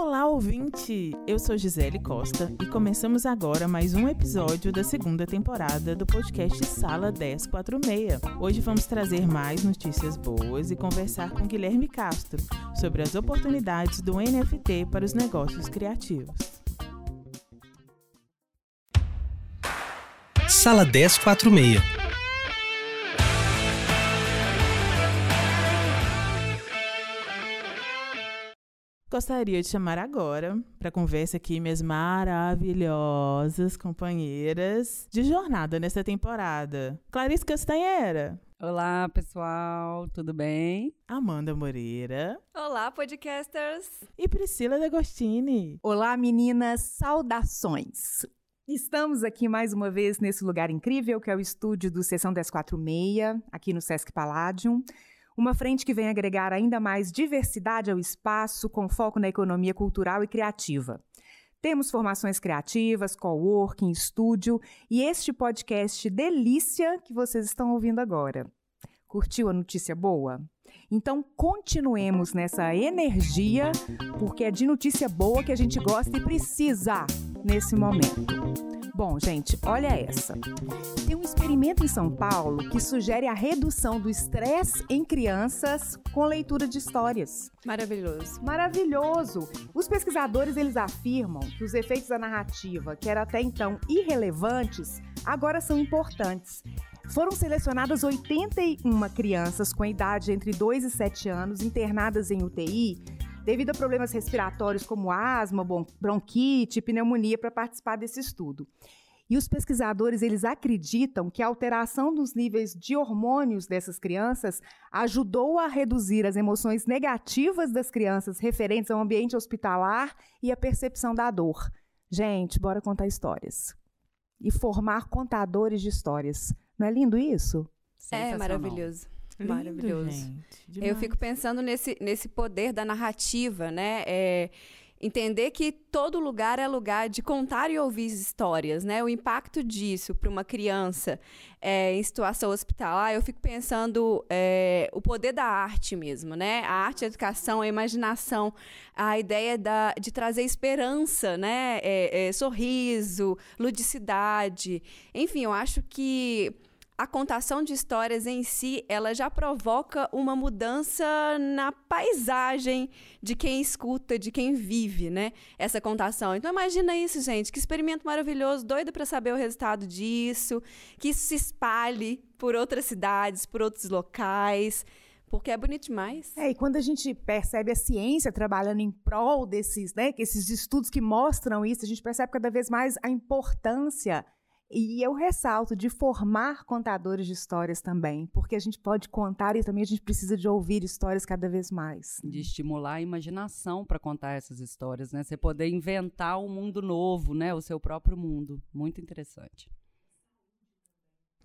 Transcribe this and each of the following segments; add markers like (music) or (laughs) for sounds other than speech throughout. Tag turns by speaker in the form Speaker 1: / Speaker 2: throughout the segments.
Speaker 1: Olá, ouvinte! Eu sou Gisele Costa e começamos agora mais um episódio da segunda temporada do podcast Sala 1046. Hoje vamos trazer mais notícias boas e conversar com Guilherme Castro sobre as oportunidades do NFT para os negócios criativos.
Speaker 2: Sala 1046
Speaker 1: Gostaria de chamar agora para conversa aqui minhas maravilhosas companheiras de jornada nessa temporada. Clarice Castanheira.
Speaker 3: Olá, pessoal, tudo bem?
Speaker 1: Amanda Moreira.
Speaker 4: Olá, podcasters.
Speaker 1: E Priscila D'Agostini.
Speaker 5: Olá, meninas, saudações. Estamos aqui mais uma vez nesse lugar incrível que é o estúdio do Sessão 1046, aqui no Sesc Palladium. Uma frente que vem agregar ainda mais diversidade ao espaço, com foco na economia cultural e criativa. Temos formações criativas, coworking, estúdio e este podcast delícia que vocês estão ouvindo agora. Curtiu a notícia boa? Então continuemos nessa energia, porque é de notícia boa que a gente gosta e precisa nesse momento. Bom, gente, olha essa. Tem um experimento em São Paulo que sugere a redução do estresse em crianças com leitura de histórias.
Speaker 4: Maravilhoso.
Speaker 5: Maravilhoso. Os pesquisadores eles afirmam que os efeitos da narrativa, que eram até então irrelevantes, agora são importantes. Foram selecionadas 81 crianças com idade entre 2 e 7 anos internadas em UTI devido a problemas respiratórios como asma, bronquite, pneumonia, para participar desse estudo. E os pesquisadores eles acreditam que a alteração dos níveis de hormônios dessas crianças ajudou a reduzir as emoções negativas das crianças referentes ao ambiente hospitalar e a percepção da dor. Gente, bora contar histórias. E formar contadores de histórias. Não é lindo isso?
Speaker 4: É maravilhoso. Lindo, Maravilhoso. Gente, eu fico pensando nesse, nesse poder da narrativa, né? É, entender que todo lugar é lugar de contar e ouvir histórias, né? O impacto disso para uma criança é, em situação hospitalar, eu fico pensando é, o poder da arte mesmo, né? A arte, a educação, a imaginação, a ideia da, de trazer esperança, né? É, é sorriso, ludicidade, enfim, eu acho que a contação de histórias em si, ela já provoca uma mudança na paisagem de quem escuta, de quem vive, né? Essa contação. Então imagina isso, gente, que experimento maravilhoso, doido para saber o resultado disso, que isso se espalhe por outras cidades, por outros locais. Porque é bonito demais.
Speaker 5: É, e quando a gente percebe a ciência trabalhando em prol desses, né, esses estudos que mostram isso, a gente percebe cada vez mais a importância e eu ressalto de formar contadores de histórias também, porque a gente pode contar e também a gente precisa de ouvir histórias cada vez mais.
Speaker 3: De estimular a imaginação para contar essas histórias, né? Você poder inventar um mundo novo, né? O seu próprio mundo. Muito interessante.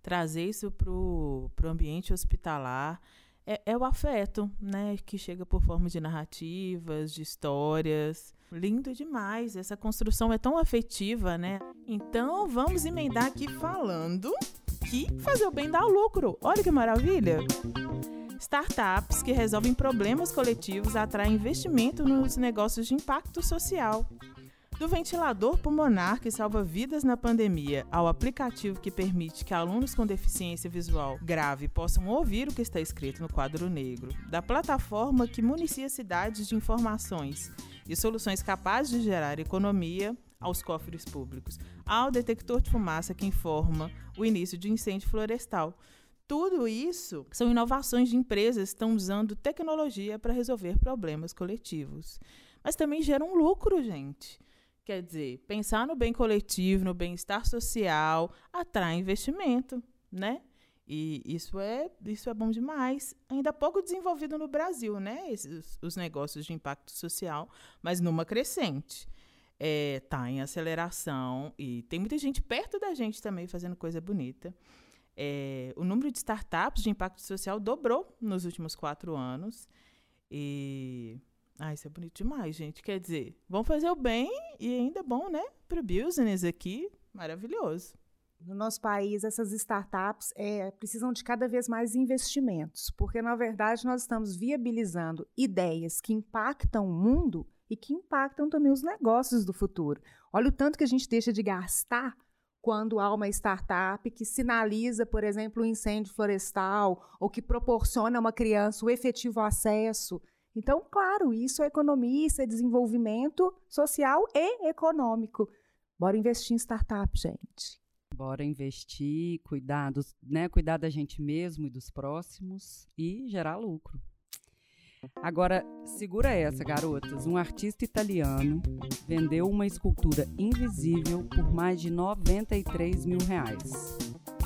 Speaker 1: Trazer isso para o ambiente hospitalar é, é o afeto, né? Que chega por forma de narrativas, de histórias. Lindo demais. Essa construção é tão afetiva, né? Então vamos emendar aqui falando que fazer o bem dá lucro. Olha que maravilha! Startups que resolvem problemas coletivos atraem investimento nos negócios de impacto social. Do ventilador pulmonar que salva vidas na pandemia ao aplicativo que permite que alunos com deficiência visual grave possam ouvir o que está escrito no quadro negro, da plataforma que municia cidades de informações e soluções capazes de gerar economia aos cofres públicos, ao detector de fumaça que informa o início de incêndio florestal. Tudo isso são inovações de empresas que estão usando tecnologia para resolver problemas coletivos. Mas também geram lucro, gente. Quer dizer, pensar no bem coletivo, no bem-estar social, atrai investimento, né? E isso é, isso é bom demais. Ainda pouco desenvolvido no Brasil, né? Esses, os negócios de impacto social, mas numa crescente. Está é, tá em aceleração e tem muita gente perto da gente também fazendo coisa bonita. É, o número de startups de impacto social dobrou nos últimos quatro anos. E ah, isso é bonito demais, gente. Quer dizer, vamos fazer o bem e ainda é bom, né? Para o business aqui, maravilhoso.
Speaker 5: No nosso país, essas startups é, precisam de cada vez mais investimentos, porque, na verdade, nós estamos viabilizando ideias que impactam o mundo e que impactam também os negócios do futuro. Olha o tanto que a gente deixa de gastar quando há uma startup que sinaliza, por exemplo, um incêndio florestal ou que proporciona a uma criança o efetivo acesso. Então, claro, isso é economia, isso é desenvolvimento social e econômico. Bora investir em startup, gente.
Speaker 6: Bora investir, cuidar, dos, né, cuidar da gente mesmo e dos próximos e gerar lucro. Agora, segura essa, garotas. Um artista italiano vendeu uma escultura invisível por mais de 93 mil reais.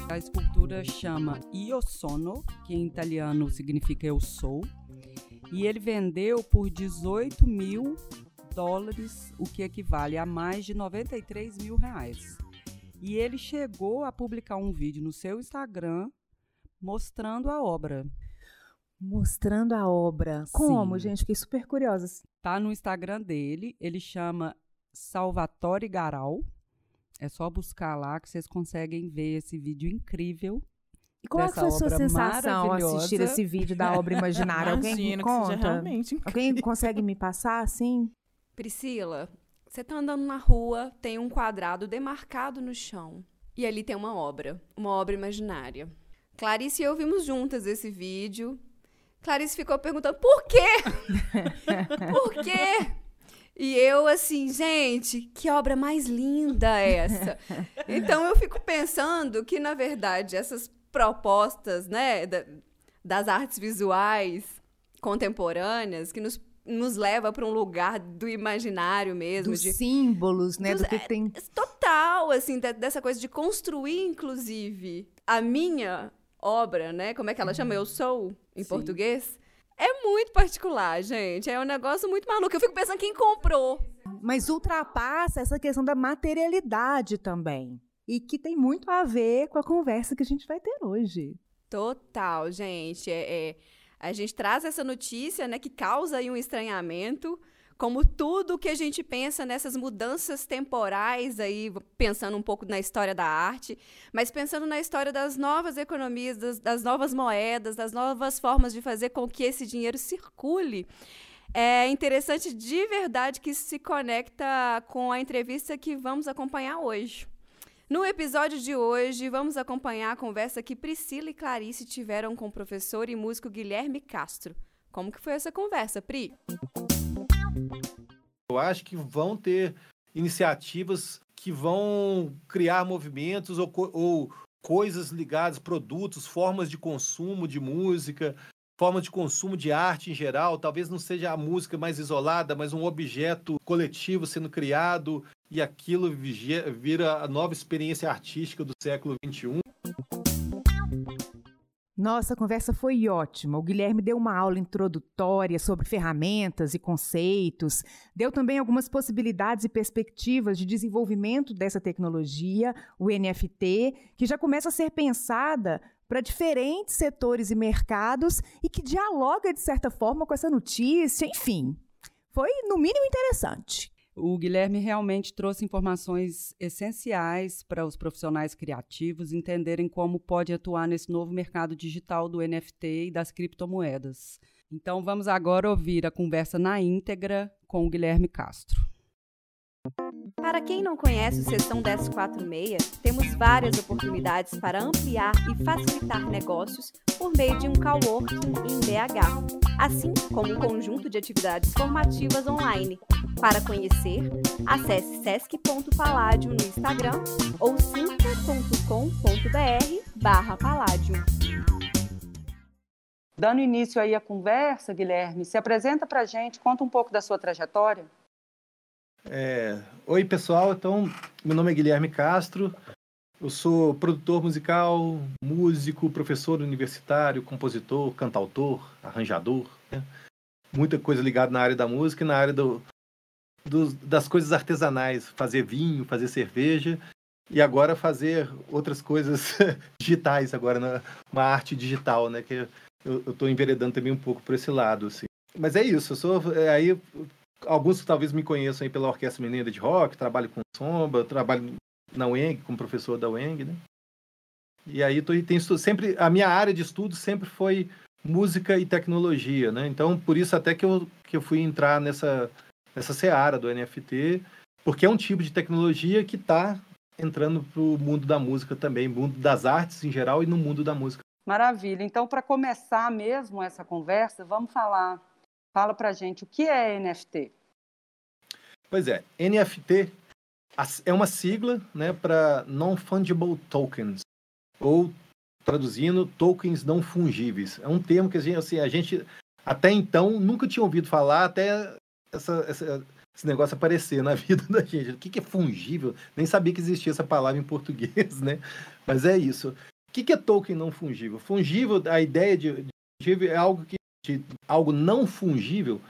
Speaker 6: A escultura chama Io Sono, que em italiano significa eu sou, e ele vendeu por 18 mil dólares, o que equivale a mais de 93 mil reais. E ele chegou a publicar um vídeo no seu Instagram mostrando a obra.
Speaker 5: Mostrando a obra. Como, gente? Fiquei super curiosa.
Speaker 6: Tá no Instagram dele, ele chama Salvatore Garal. É só buscar lá que vocês conseguem ver esse vídeo incrível.
Speaker 5: E qual foi a sua sensação assistir esse vídeo da obra imaginária? Alguém me conta? Alguém consegue me passar assim?
Speaker 4: Priscila, você tá andando na rua, tem um quadrado demarcado no chão. E ali tem uma obra, uma obra imaginária. Clarice e eu vimos juntas esse vídeo. Clarice ficou perguntando por quê? (laughs) por quê? E eu, assim, gente, que obra mais linda é essa? Então eu fico pensando que, na verdade, essas propostas, né, da, das artes visuais contemporâneas, que nos nos leva para um lugar do imaginário mesmo.
Speaker 5: Dos
Speaker 4: de,
Speaker 5: símbolos, né? Dos, do que é, tem.
Speaker 4: Total, assim, dessa coisa de construir, inclusive, a minha obra, né? Como é que ela chama? Eu sou, em Sim. português. É muito particular, gente. É um negócio muito maluco. Eu fico pensando quem comprou.
Speaker 5: Mas ultrapassa essa questão da materialidade também. E que tem muito a ver com a conversa que a gente vai ter hoje.
Speaker 4: Total, gente. É, é a gente traz essa notícia, né, que causa aí um estranhamento, como tudo que a gente pensa nessas mudanças temporais aí, pensando um pouco na história da arte, mas pensando na história das novas economias, das, das novas moedas, das novas formas de fazer com que esse dinheiro circule. É interessante de verdade que isso se conecta com a entrevista que vamos acompanhar hoje. No episódio de hoje, vamos acompanhar a conversa que Priscila e Clarice tiveram com o professor e músico Guilherme Castro. Como que foi essa conversa, Pri?
Speaker 7: Eu acho que vão ter iniciativas que vão criar movimentos ou, ou coisas ligadas, produtos, formas de consumo de música, forma de consumo de arte em geral, talvez não seja a música mais isolada, mas um objeto coletivo sendo criado e aquilo vira a nova experiência artística do século XXI.
Speaker 5: Nossa, conversa foi ótima. O Guilherme deu uma aula introdutória sobre ferramentas e conceitos, deu também algumas possibilidades e perspectivas de desenvolvimento dessa tecnologia, o NFT, que já começa a ser pensada para diferentes setores e mercados e que dialoga, de certa forma, com essa notícia. Enfim, foi, no mínimo, interessante.
Speaker 6: O Guilherme realmente trouxe informações essenciais para os profissionais criativos entenderem como pode atuar nesse novo mercado digital do NFT e das criptomoedas. Então vamos agora ouvir a conversa na íntegra com o Guilherme Castro.
Speaker 4: Para quem não conhece o Sessão 1046, temos várias oportunidades para ampliar e facilitar negócios por meio de um coworking em BH, assim como um conjunto de atividades formativas online. Para conhecer, acesse sesc.palladium no Instagram ou sinta.com.br barra Palladium.
Speaker 6: Dando início aí à conversa, Guilherme, se apresenta para a gente, conta um pouco da sua trajetória.
Speaker 7: É... Oi, pessoal. Então, meu nome é Guilherme Castro. Eu sou produtor musical, músico, professor universitário, compositor, cantautor, arranjador. Né? Muita coisa ligada na área da música e na área do, do, das coisas artesanais. Fazer vinho, fazer cerveja e agora fazer outras coisas (laughs) digitais, agora na, uma arte digital, né? Que eu estou enveredando também um pouco por esse lado, assim. Mas é isso, eu sou é, aí alguns talvez me conheçam aí pela Orquestra Mineira de Rock, trabalho com samba, trabalho na UENG, como professor da UENG, né? E aí tô, tem, sempre a minha área de estudo sempre foi música e tecnologia, né? Então por isso até que eu, que eu fui entrar nessa nessa seara do NFT, porque é um tipo de tecnologia que está entrando para o mundo da música também, mundo das artes em geral e no mundo da música.
Speaker 3: Maravilha. Então, para começar mesmo essa conversa, vamos falar. Fala para gente o que é NFT.
Speaker 7: Pois é, NFT é uma sigla né, para Non-Fungible Tokens, ou traduzindo, tokens não fungíveis. É um termo que a gente, assim, a gente até então nunca tinha ouvido falar, até essa, essa, esse negócio aparecer na (laughs) vida da gente. O que, que é fungível? Nem sabia que existia essa palavra em português, né? Mas é isso. O que, que é token não fungível? Fungível, a ideia de, de fungível é algo que de, algo não fungível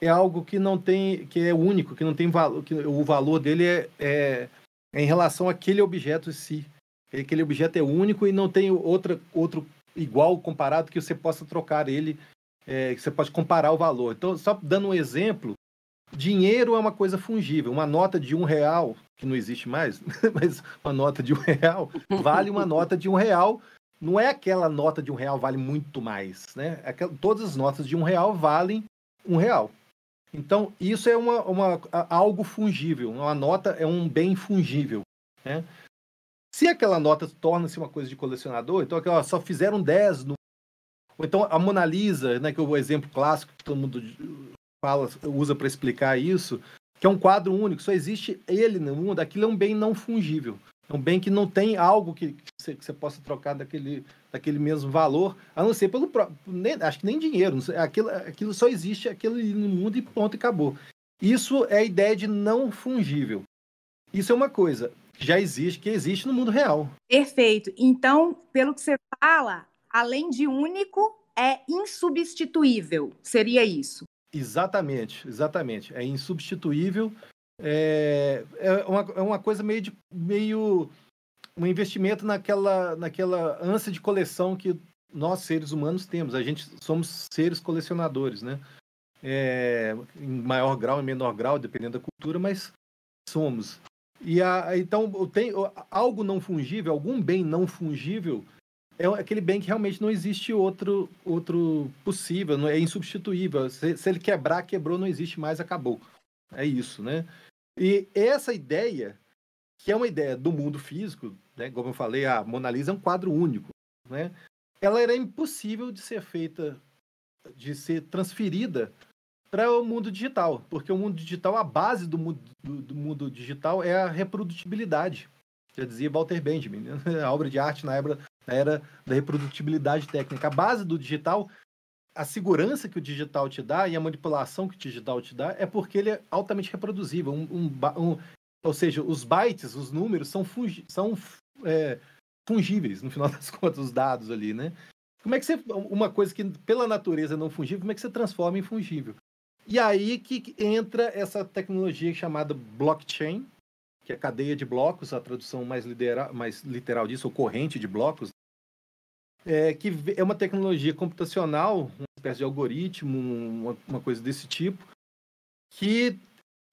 Speaker 7: é algo que não tem, que é único, que não tem valor, que o valor dele é, é, é em relação àquele objeto em si. Aquele objeto é único e não tem outra, outro igual comparado que você possa trocar ele, é, que você pode comparar o valor. Então, só dando um exemplo, dinheiro é uma coisa fungível. Uma nota de um real, que não existe mais, (laughs) mas uma nota de um real, vale uma nota de um real. Não é aquela nota de um real vale muito mais, né? Todas as notas de um real valem um real. Então, isso é uma, uma, algo fungível. Uma nota é um bem fungível. Né? Se aquela nota torna-se uma coisa de colecionador, então aquela, só fizeram 10 no. Ou então a Mona Lisa, né, que é o exemplo clássico que todo mundo fala, usa para explicar isso, que é um quadro único, só existe ele no mundo, aquilo é um bem não fungível. É um bem que não tem algo que você, que você possa trocar daquele, daquele mesmo valor, a não ser pelo próprio. Nem, acho que nem dinheiro. Sei, aquilo, aquilo só existe aquilo no mundo e ponto, e acabou. Isso é a ideia de não fungível. Isso é uma coisa que já existe, que existe no mundo real.
Speaker 5: Perfeito. Então, pelo que você fala, além de único, é insubstituível. Seria isso?
Speaker 7: Exatamente, exatamente. É insubstituível é, é, uma, é uma coisa meio de meio um investimento naquela, naquela ânsia de coleção que nós, seres humanos, temos. A gente somos seres colecionadores, né? É, em maior grau, em menor grau, dependendo da cultura, mas somos. E a, então, tem algo não fungível, algum bem não fungível, é aquele bem que realmente não existe outro, outro possível, não é insubstituível. Se, se ele quebrar, quebrou, não existe mais, acabou. É isso, né? E essa ideia, que é uma ideia do mundo físico, né, como eu falei, a Mona Lisa é um quadro único, né? Ela era impossível de ser feita, de ser transferida para o mundo digital, porque o mundo digital, a base do mundo, do, do mundo digital é a reprodutibilidade. Já dizia Walter Benjamin, né? (laughs) a obra de arte na era, na era da reprodutibilidade técnica. A base do digital a segurança que o digital te dá e a manipulação que o digital te dá é porque ele é altamente reproduzível. Um, um, um, ou seja, os bytes, os números, são, fungi são é, fungíveis, no final (laughs) das contas, os dados ali, né? Como é que você. Uma coisa que pela natureza não fungível, como é que você transforma em fungível? E aí que entra essa tecnologia chamada blockchain, que é cadeia de blocos, a tradução mais, lidera, mais literal disso, ou corrente de blocos, é, que é uma tecnologia computacional, uma espécie de algoritmo, uma, uma coisa desse tipo, que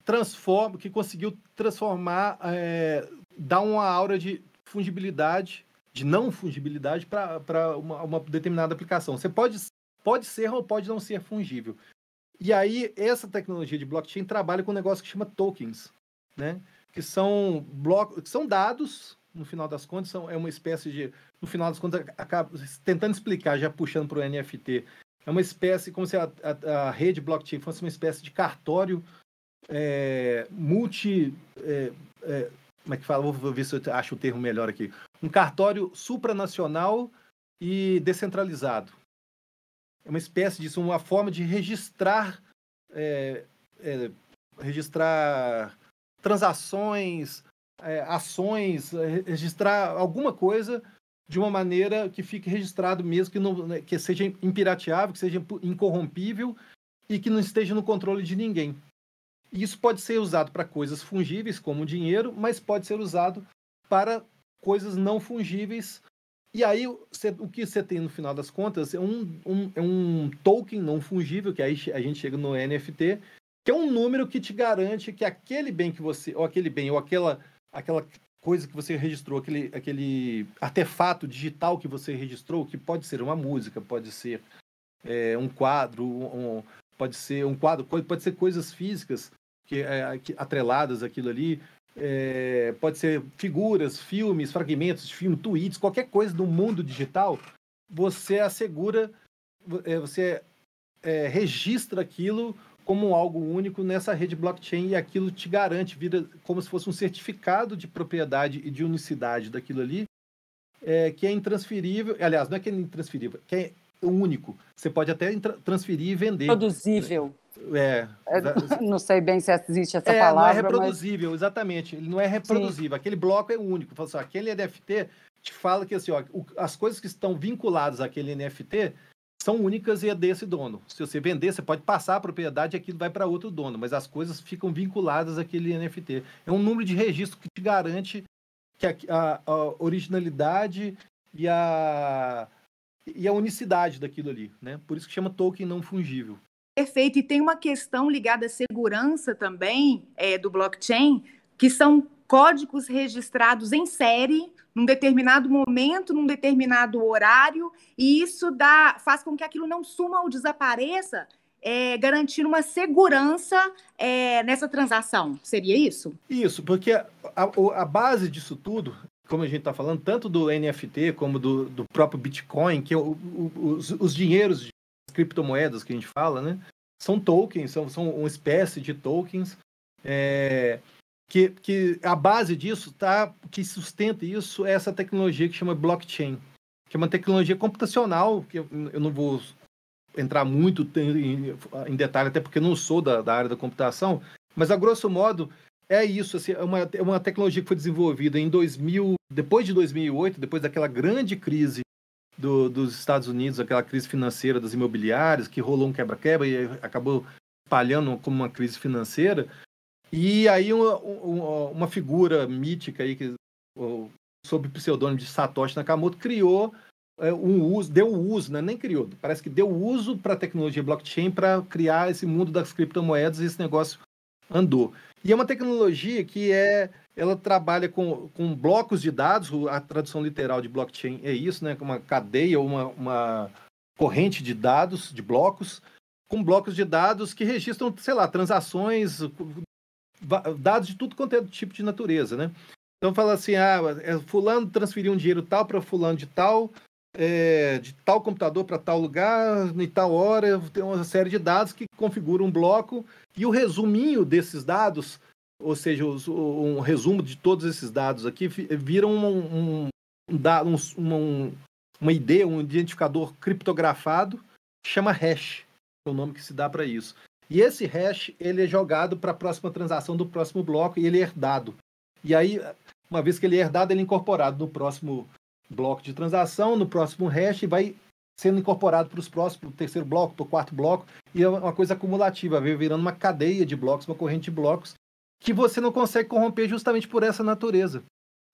Speaker 7: transforma, que conseguiu transformar, é, dar uma aura de fungibilidade, de não fungibilidade para uma, uma, determinada aplicação. Você pode, pode ser ou pode não ser fungível. E aí, essa tecnologia de blockchain trabalha com um negócio que chama tokens, né? que são blocos, que são dados no final das contas, são, é uma espécie de. No final das contas, acaba, tentando explicar, já puxando para o NFT, é uma espécie, como se a, a, a, rede blockchain fosse uma espécie de cartório é, multi. É, é, como é que fala? Vou ver se eu acho o termo melhor aqui. Um cartório supranacional e descentralizado. É uma espécie disso, uma forma de registrar. É, é, registrar transações, é, ações, é, registrar alguma coisa de uma maneira que fique registrado mesmo, que, não, né, que seja impirateável, que seja incorrompível e que não esteja no controle de ninguém. Isso pode ser usado para coisas fungíveis, como dinheiro, mas pode ser usado para coisas não fungíveis. E aí, o que você tem no final das contas é um, um, é um token não fungível, que aí a gente chega no NFT, que é um número que te garante que aquele bem que você, ou aquele bem, ou aquela aquela coisa que você registrou, aquele, aquele artefato digital que você registrou, que pode ser uma música, pode ser é, um quadro, um, pode ser um quadro, pode ser coisas físicas, que, é, atreladas aquilo ali. É, pode ser figuras, filmes, fragmentos de filme, tweets, qualquer coisa do mundo digital, você assegura, é, você é, registra aquilo como algo único nessa rede blockchain e aquilo te garante, vira como se fosse um certificado de propriedade e de unicidade daquilo ali, é, que é intransferível. Aliás, não é que é intransferível, que é único. Você pode até transferir e vender.
Speaker 3: Produzível.
Speaker 7: É,
Speaker 3: é não sei bem se existe essa
Speaker 7: é,
Speaker 3: palavra.
Speaker 7: Não é reproduzível, mas... exatamente. Ele não é reproduzível. Sim. Aquele bloco é único. Assim, aquele NFT te fala que assim, ó, as coisas que estão vinculadas àquele NFT são únicas e é desse dono. Se você vender, você pode passar a propriedade e aquilo vai para outro dono, mas as coisas ficam vinculadas àquele NFT. É um número de registro que te garante que a, a, a originalidade e a, e a unicidade daquilo ali, né? Por isso que chama token não fungível.
Speaker 5: Perfeito. E tem uma questão ligada à segurança também é, do blockchain, que são códigos registrados em série num determinado momento, num determinado horário, e isso dá, faz com que aquilo não suma ou desapareça, é, garantindo uma segurança é, nessa transação. Seria isso?
Speaker 7: Isso, porque a, a, base disso tudo, como a gente está falando, tanto do NFT como do, do próprio Bitcoin, que é o, o, os, os dinheiros de criptomoedas que a gente fala, né? São tokens, são, são uma espécie de tokens. É, que, que a base disso, tá, que sustenta isso, é essa tecnologia que chama blockchain, que é uma tecnologia computacional, que eu, eu não vou entrar muito em, em, detalhe, até porque não sou da, da, área da computação, mas a grosso modo é isso, assim, é uma, é uma tecnologia que foi desenvolvida em 2000, depois de 2008, depois daquela grande crise do, dos Estados Unidos, aquela crise financeira das imobiliárias, que rolou um quebra-quebra e acabou espalhando como uma crise financeira, e aí uma, uma figura mítica aí que sob o pseudônimo de Satoshi Nakamoto criou é, um uso, deu uso, né? nem criou, parece que deu uso para a tecnologia blockchain para criar esse mundo das criptomoedas e esse negócio andou. E é uma tecnologia que é, ela trabalha com, com blocos de dados, a tradução literal de blockchain é isso, né? Uma cadeia, uma, uma corrente de dados, de blocos, com blocos de dados que registram, sei lá, transações, dados de tudo quanto é tipo de natureza, né? Então fala assim, ah, é, fulano transferiu um dinheiro tal para fulano de tal, é, de tal computador para tal lugar, em tal hora, tem uma série de dados que configuram um bloco, e o resuminho desses dados, ou seja, os, um resumo de todos esses dados aqui, viram um, um, um, um, uma ID, um identificador criptografado, chama hash, é o nome que se dá para isso. E esse hash ele é jogado para a próxima transação do próximo bloco e ele é herdado. E aí, uma vez que ele é herdado, ele é incorporado no próximo bloco de transação, no próximo hash, e vai sendo incorporado para os próximos, pro terceiro bloco, para o quarto bloco, e é uma coisa acumulativa, virando uma cadeia de blocos, uma corrente de blocos, que você não consegue corromper justamente por essa natureza.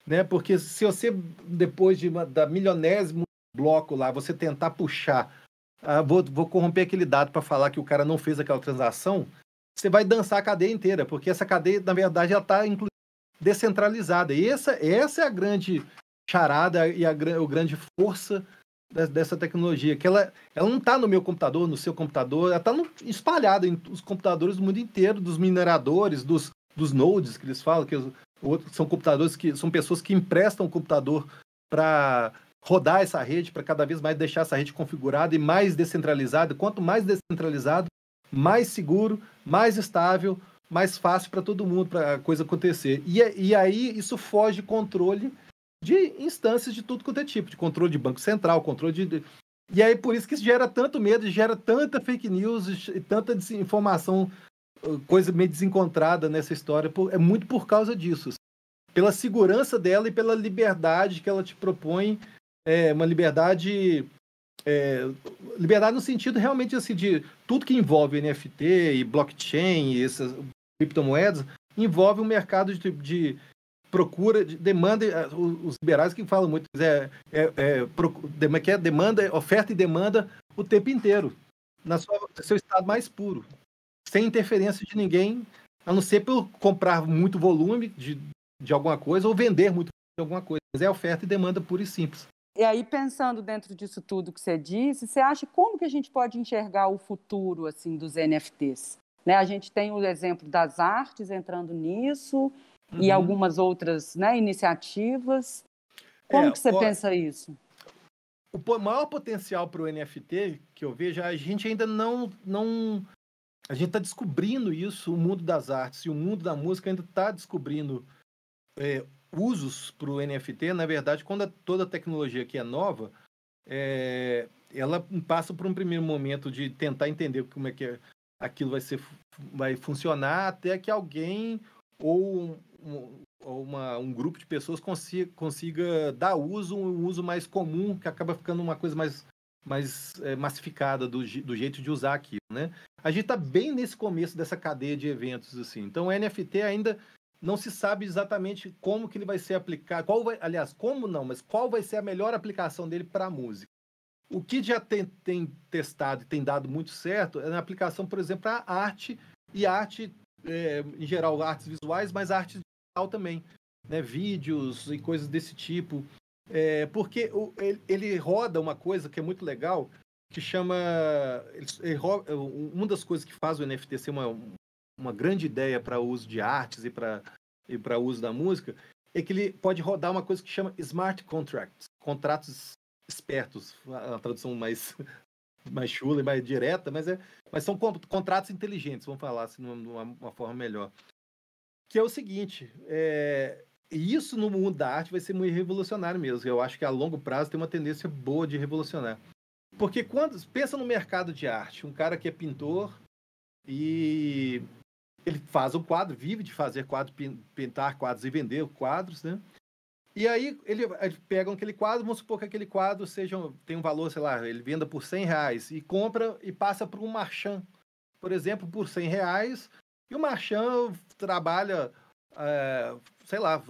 Speaker 7: Né? Porque se você, depois de uma, da milionésimo bloco lá, você tentar puxar ah, vou, vou corromper aquele dado para falar que o cara não fez aquela transação, você vai dançar a cadeia inteira, porque essa cadeia, na verdade, ela está descentralizada. E essa, essa é a grande charada e a, a grande força dessa tecnologia, que ela, ela não está no meu computador, no seu computador, ela está espalhada em os computadores do mundo inteiro, dos mineradores, dos, dos nodes que eles falam, que são computadores que são pessoas que emprestam o computador para rodar essa rede, para cada vez mais deixar essa rede configurada e mais descentralizada. Quanto mais descentralizado, mais seguro, mais estável, mais fácil para todo mundo para a coisa acontecer. E, e aí isso foge controle de instâncias de tudo quanto é tipo, de controle de banco central, controle de. E aí por isso que isso gera tanto medo, gera tanta fake news e tanta desinformação, coisa meio desencontrada nessa história. É muito por causa disso. Pela segurança dela e pela liberdade que ela te propõe é, uma liberdade. É, liberdade no sentido realmente assim, de tudo que envolve NFT e blockchain e essas criptomoedas envolve um mercado de, de procura, de demanda, é, os liberais que falam muito, é, é, é, que é demanda, oferta e demanda o tempo inteiro, na sua, no seu estado mais puro, sem interferência de ninguém, a não ser por comprar muito volume de, de alguma coisa ou vender muito de alguma coisa, mas é oferta e demanda pura e simples.
Speaker 3: E aí, pensando dentro disso tudo que você disse, você acha como que a gente pode enxergar o futuro assim dos NFTs? Né? A gente tem o exemplo das artes entrando nisso uhum. e algumas outras né, iniciativas. Como é, que você o, pensa isso?
Speaker 7: O maior potencial para o NFT que eu vejo, a gente ainda não, não a gente está descobrindo isso, o mundo das artes e o mundo da música ainda está descobrindo é, usos para o NFT. Na verdade, quando a, toda a tecnologia aqui é nova, é, ela passa por um primeiro momento de tentar entender como é que é, aquilo vai, ser, vai funcionar, até que alguém ou, um, ou uma, um grupo de pessoas consiga, consiga dar uso, um uso mais comum, que acaba ficando uma coisa mais mais é, massificada do, do, jeito de usar aquilo, né? A gente está bem nesse começo dessa cadeia de eventos, assim. Então, o NFT ainda não se sabe exatamente como que ele vai ser aplicado, qual vai, aliás, como não, mas qual vai ser a melhor aplicação dele para a música. O que já tem, tem, testado e tem dado muito certo é na aplicação, por exemplo, para arte e arte, é, em geral, artes visuais, mas arte digital também, né? Vídeos e coisas desse tipo. É, porque o, ele, ele, roda uma coisa que é muito legal, que chama. Ele, ele roda, uma das coisas que faz o NFT ser uma, uma grande ideia para o uso de artes e para e para uso da música, é que ele pode rodar uma coisa que chama smart contracts, contratos espertos, a tradução mais (laughs) mais chula e mais direta, mas é, mas são contratos inteligentes, vamos falar assim, de uma, forma melhor. Que é o seguinte, é, isso no mundo da arte vai ser muito revolucionário mesmo. Eu acho que a longo prazo tem uma tendência boa de revolucionar. Porque quando pensa no mercado de arte, um cara que é pintor e ele faz um quadro, vive de fazer quadros, pintar quadros e vender quadros, né? E aí ele, ele pega aquele quadro, vamos supor que aquele quadro seja tem um valor, sei lá, ele venda por 100 reais e compra e passa para um marchand, por exemplo, por 100 reais. E o marchand trabalha é, sei lá,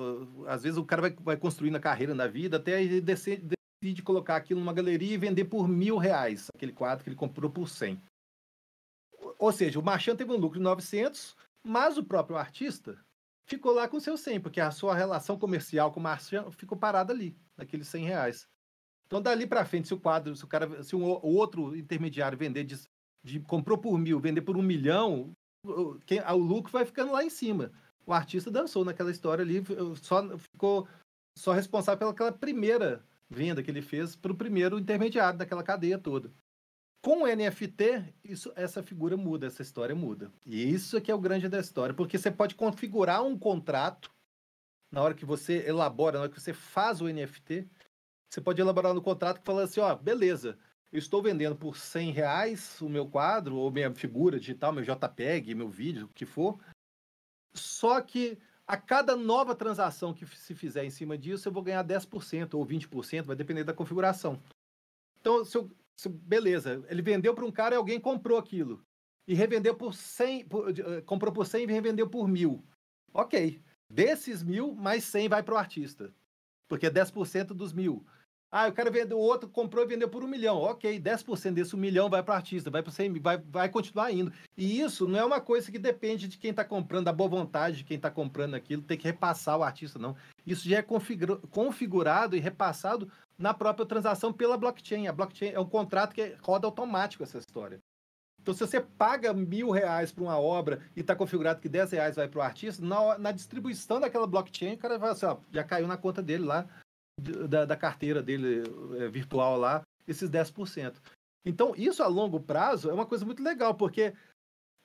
Speaker 7: às vezes o cara vai, vai construindo a carreira na vida, até ele decide, decide colocar aquilo numa galeria e vender por mil reais, aquele quadro que ele comprou por 100. Ou seja, o Marchand teve um lucro de 900, mas o próprio artista ficou lá com seu 100, porque a sua relação comercial com o Marchand ficou parada ali, naqueles 100 reais. Então, dali para frente, se o quadro, se o cara, se um outro intermediário vender de, de comprou por mil, vender por um milhão, quem, o lucro vai ficando lá em cima o artista dançou naquela história ali, só ficou só responsável pelaquela primeira venda que ele fez para o primeiro intermediário daquela cadeia toda. Com o NFT, isso, essa figura muda, essa história muda. E isso é que é o grande da história, porque você pode configurar um contrato na hora que você elabora, na hora que você faz o NFT, você pode elaborar no contrato que fala assim, ó, beleza, eu estou vendendo por 100 reais o meu quadro, ou minha figura digital, meu JPEG, meu vídeo, o que for, só que a cada nova transação que se fizer em cima disso, eu vou ganhar 10% ou 20%, vai depender da configuração. Então, se eu, beleza, ele vendeu para um cara e alguém comprou aquilo. E revendeu por 100, por, uh, comprou por 100 e revendeu por mil. Ok. Desses mil, mais 100 vai para o artista. Porque é 10% dos mil. Ah, eu quero vender, o outro comprou e vendeu por um milhão. Ok, 10% desse um milhão vai para o artista, vai, para vai, vai continuar indo. E isso não é uma coisa que depende de quem está comprando, da boa vontade de quem está comprando aquilo, tem que repassar o artista, não. Isso já é configurado e repassado na própria transação pela blockchain. A blockchain é um contrato que roda automático essa história. Então, se você paga mil reais para uma obra e está configurado que 10 reais vai para o artista, na, na, distribuição daquela blockchain, o cara vai assim, ó, já caiu na conta dele lá da, da carteira dele é, virtual lá, esses 10%. Então, isso a longo prazo é uma coisa muito legal, porque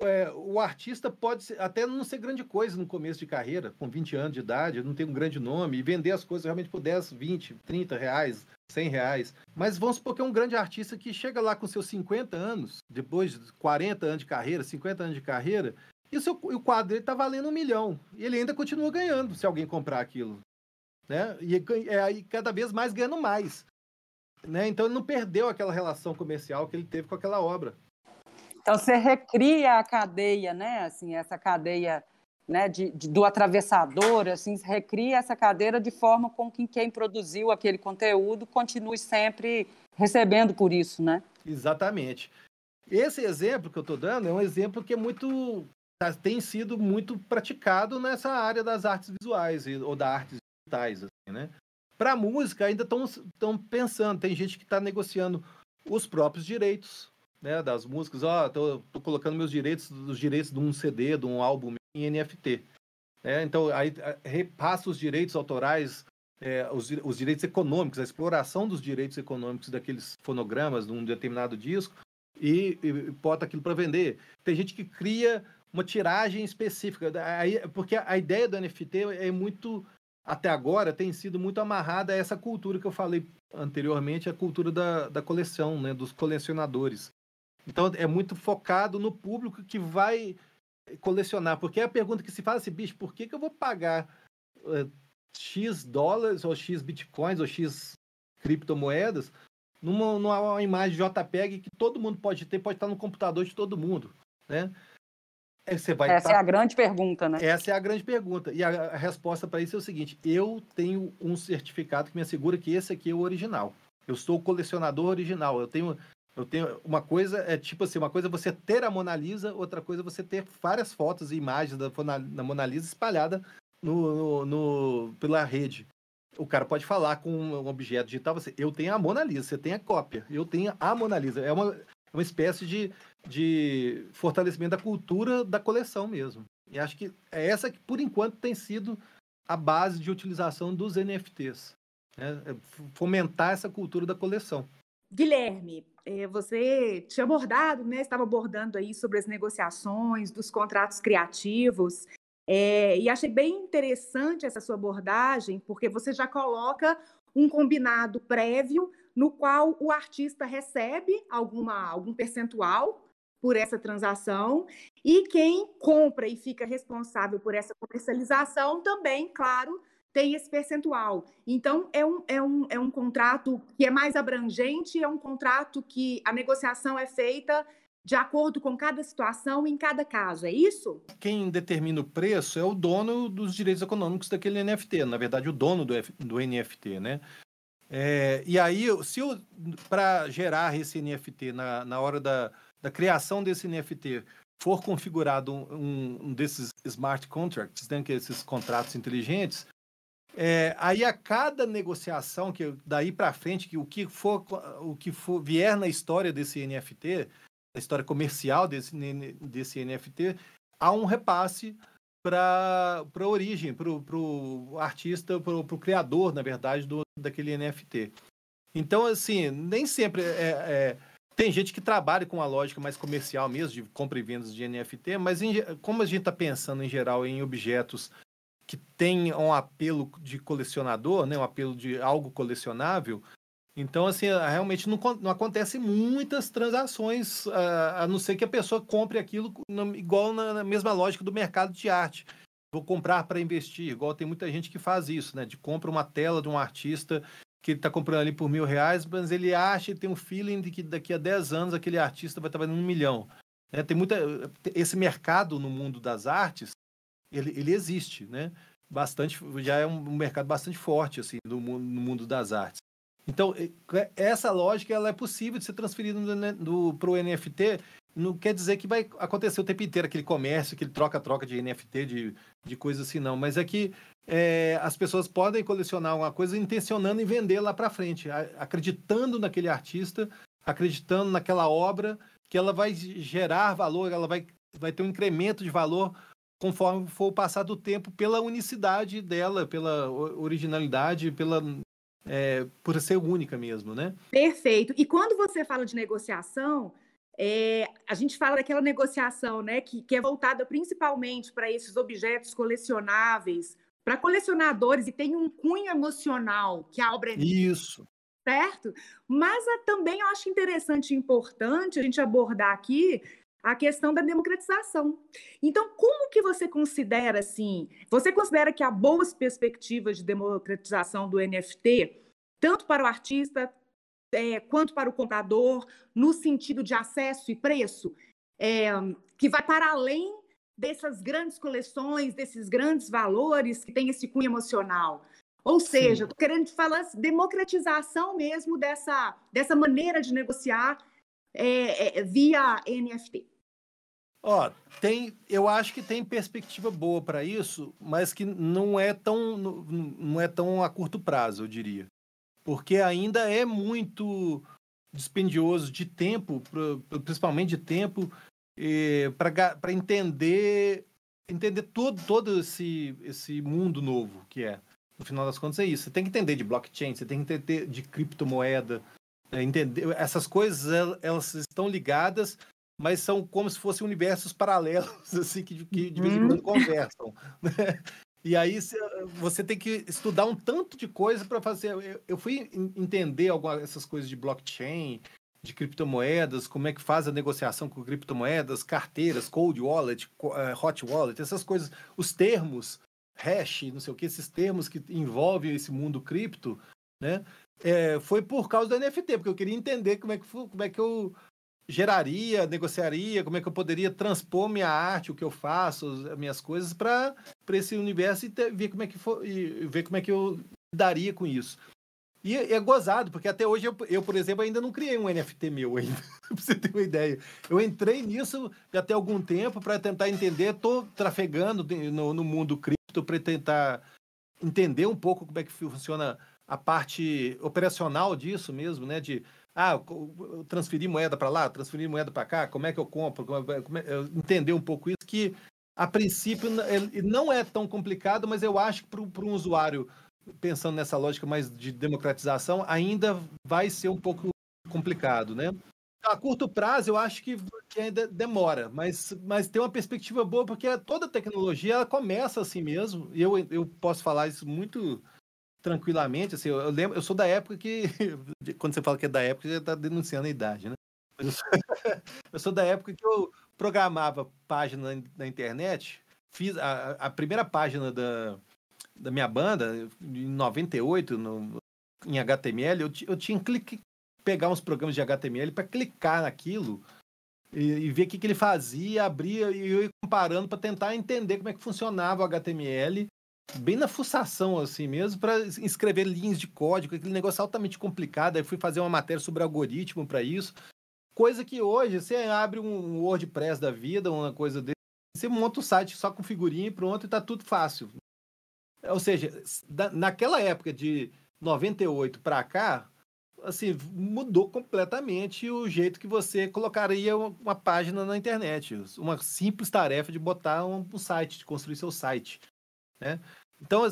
Speaker 7: é, o artista pode ser, até não ser grande coisa no começo de carreira, com 20 anos de idade, não tem um grande nome, e vender as coisas realmente por 10, 20, 30 reais, 100 reais. Mas vamos supor que é um grande artista que chega lá com seus 50 anos, depois de 40 anos de carreira, 50 anos de carreira, e o, seu, o quadro está valendo um milhão. E ele ainda continua ganhando se alguém comprar aquilo né? E é aí cada vez mais ganhando mais. Né? Então ele não perdeu aquela relação comercial que ele teve com aquela obra.
Speaker 3: Então você recria a cadeia, né? Assim, essa cadeia né, de, de, do atravessador, assim, recria essa cadeira de forma com que quem produziu aquele conteúdo continue sempre recebendo por isso, né?
Speaker 7: Exatamente. Esse exemplo que eu estou dando é um exemplo que é muito tá, tem sido muito praticado nessa área das artes visuais ou da arte digitais, assim, né? Para música ainda estão pensando, tem gente que está negociando os próprios direitos né, das músicas, ó, oh, tô, tô, colocando meus direitos, os direitos de um CD, de um álbum em NFT. Né? Então, aí repassa os direitos autorais, é, os, os direitos econômicos, a exploração dos direitos econômicos daqueles fonogramas de um determinado disco e, e bota aquilo para vender. Tem gente que cria uma tiragem específica, aí, porque a ideia do NFT é muito até agora tem sido muito amarrada a essa cultura que eu falei anteriormente, a cultura da, da coleção, né, dos colecionadores. Então é muito focado no público que vai colecionar, porque é a pergunta que se faz assim, bicho, por que, que eu vou pagar uh, X dólares ou X bitcoins ou X criptomoedas numa, numa imagem JPEG que todo mundo pode ter, pode estar no computador de todo mundo, né?
Speaker 3: Você vai Essa é a grande pergunta, né?
Speaker 7: Essa é a grande pergunta. E a, a resposta para isso é o seguinte: eu tenho um certificado que me assegura que esse aqui é o original. Eu sou o colecionador original. Eu tenho, eu tenho uma coisa é tipo assim, uma coisa é você ter a Mona Lisa, outra coisa é você ter várias fotos e imagens da, da Mona Lisa espalhada no, no, no, pela rede. O cara pode falar com um objeto digital, você, eu tenho a Mona Lisa, você tem a cópia, eu tenho a Mona Lisa. É uma, uma espécie de, de fortalecimento da cultura da coleção mesmo. E acho que é essa que, por enquanto, tem sido a base de utilização dos NFTs. Né? É fomentar essa cultura da coleção.
Speaker 5: Guilherme, é, você tinha abordado, né, estava abordando aí sobre as negociações, dos contratos criativos, é, e achei bem interessante essa sua abordagem, porque você já coloca um combinado prévio no qual o artista recebe alguma, algum percentual por essa transação e quem compra e fica responsável por essa comercialização também, claro, tem esse percentual. Então, é um, é um, é um contrato que é mais abrangente, é um contrato que a negociação é feita de acordo com cada situação em cada caso, é isso?
Speaker 7: Quem determina o preço é o dono dos direitos econômicos daquele NFT, na verdade, o dono do, F, do NFT, né? É, e aí, se para gerar esse NFT na, na hora da, da criação desse NFT for configurado um, um desses smart contracts, né, que é esses contratos inteligentes, é, aí a cada negociação que daí para frente que o que for o que for vier na história desse NFT, a história comercial desse desse NFT, há um repasse para a origem, para o artista, para o criador, na verdade, do, daquele NFT. Então, assim, nem sempre é, é, tem gente que trabalha com a lógica mais comercial mesmo, de compra e vendas de NFT, mas em, como a gente está pensando em geral em objetos que têm um apelo de colecionador, né, um apelo de algo colecionável, então, assim, realmente não, não acontece muitas transações, a, a, não ser que a pessoa compre aquilo igual na, mesma lógica do mercado de arte. Vou comprar para investir, igual tem muita gente que faz isso, né? De compra uma tela de um artista que ele está comprando ali por mil reais, mas ele acha e tem um feeling de que daqui a 10 anos aquele artista vai estar valendo um milhão. É, tem muita, esse mercado no mundo das artes, ele, ele existe, né? Bastante, já é um mercado bastante forte assim no mundo, no mundo das artes. Então, essa lógica ela é possível de ser transferida para o NFT. Não quer dizer que vai acontecer o tempo inteiro aquele comércio, aquele troca-troca de NFT, de, de coisas assim, não. Mas é que é, as pessoas podem colecionar uma coisa intencionando em vender lá para frente, acreditando naquele artista, acreditando naquela obra, que ela vai gerar valor, ela vai, vai ter um incremento de valor conforme for o passar do tempo, pela unicidade dela, pela originalidade, pela é, por ser única mesmo, né?
Speaker 5: Perfeito. E quando você fala de negociação, é, a gente fala daquela negociação, né, que, que é voltada principalmente para esses objetos colecionáveis, para colecionadores e tem um cunho emocional que a obra é
Speaker 7: isso
Speaker 5: certo? Mas é, também eu acho interessante e importante a gente abordar aqui a questão da democratização. Então, como que você considera assim? Você considera que há boas perspectivas de democratização do NFT, tanto para o artista é, quanto para o comprador, no sentido de acesso e preço, é, que vai para além dessas grandes coleções, desses grandes valores que tem esse cunho emocional. Ou seja, estou querendo falar democratização mesmo dessa, dessa maneira de negociar é, é, via NFT.
Speaker 7: Ó, tem, eu acho que tem perspectiva boa para isso, mas que não é tão não, é tão a curto prazo, eu diria. Porque ainda é muito dispendioso de tempo, principalmente de tempo, para entender entender todo, todo esse, esse mundo novo que é. No final das contas é isso. Você tem que entender de blockchain, você tem que entender de criptomoeda, é, entender essas coisas elas estão ligadas, mas são como se fossem universos paralelos (laughs) assim que, que de vez em quando uhum. conversam. (laughs) Né? E aí você tem que estudar um tanto de coisa para fazer. Eu fui entender algumas essas coisas de blockchain, de criptomoedas, como é que faz a negociação com criptomoedas, carteiras, cold wallet, eh, hot wallet, essas coisas, os termos, hash, não sei o que, esses termos que envolvem esse mundo cripto, né? É, foi por causa do NFT, porque eu queria entender como é que, como é que eu geraria, negociaria, como é que eu poderia transpor minha arte, o que eu faço, as minhas coisas para esse universo e ter, ver como é que for, e ver como é que eu daria com isso. E é gozado, porque até hoje eu, eu, por exemplo, ainda não criei um NFT meu ainda, (laughs) pra você ter uma ideia. Eu entrei nisso até algum tempo para tentar entender, tô trafegando no, no mundo cripto para tentar entender um pouco como é que funciona a parte operacional disso mesmo, né? De ah, transferir moeda para lá, transferir moeda para cá, como é que eu compro, é, como é, entender um pouco isso que a princípio não é tão complicado, mas eu acho que para um usuário pensando nessa lógica mais de democratização, ainda vai ser um pouco complicado, né? A curto prazo, eu acho que, que ainda demora, mas, mas tem uma perspectiva boa, porque toda tecnologia ela começa assim mesmo, eu, eu posso falar isso muito tranquilamente. Assim, eu, eu lembro, eu sou da época que, (laughs) quando você fala que é da época, você está denunciando a idade, né? Eu sou, (laughs) eu sou da época que eu programava página na internet, fiz a, a primeira página da, da minha banda, em 98, no, em HTML, eu, eu tinha que pegar uns programas de HTML para clicar naquilo e, e ver o que, que ele fazia, abria e eu ia comparando para tentar entender como é que funcionava o HTML, bem na fuçação assim mesmo, para escrever linhas de código, aquele negócio altamente complicado. Aí fui fazer uma matéria sobre algoritmo para isso. Coisa que hoje você abre um WordPress da vida, uma coisa desse, você monta o site só com figurinha e pronto, e tá tudo fácil. Ou seja, naquela época de 98 para cá, assim, mudou completamente o jeito que você colocaria uma página na internet. Uma simples tarefa de botar um site, de construir seu site. Né? Então,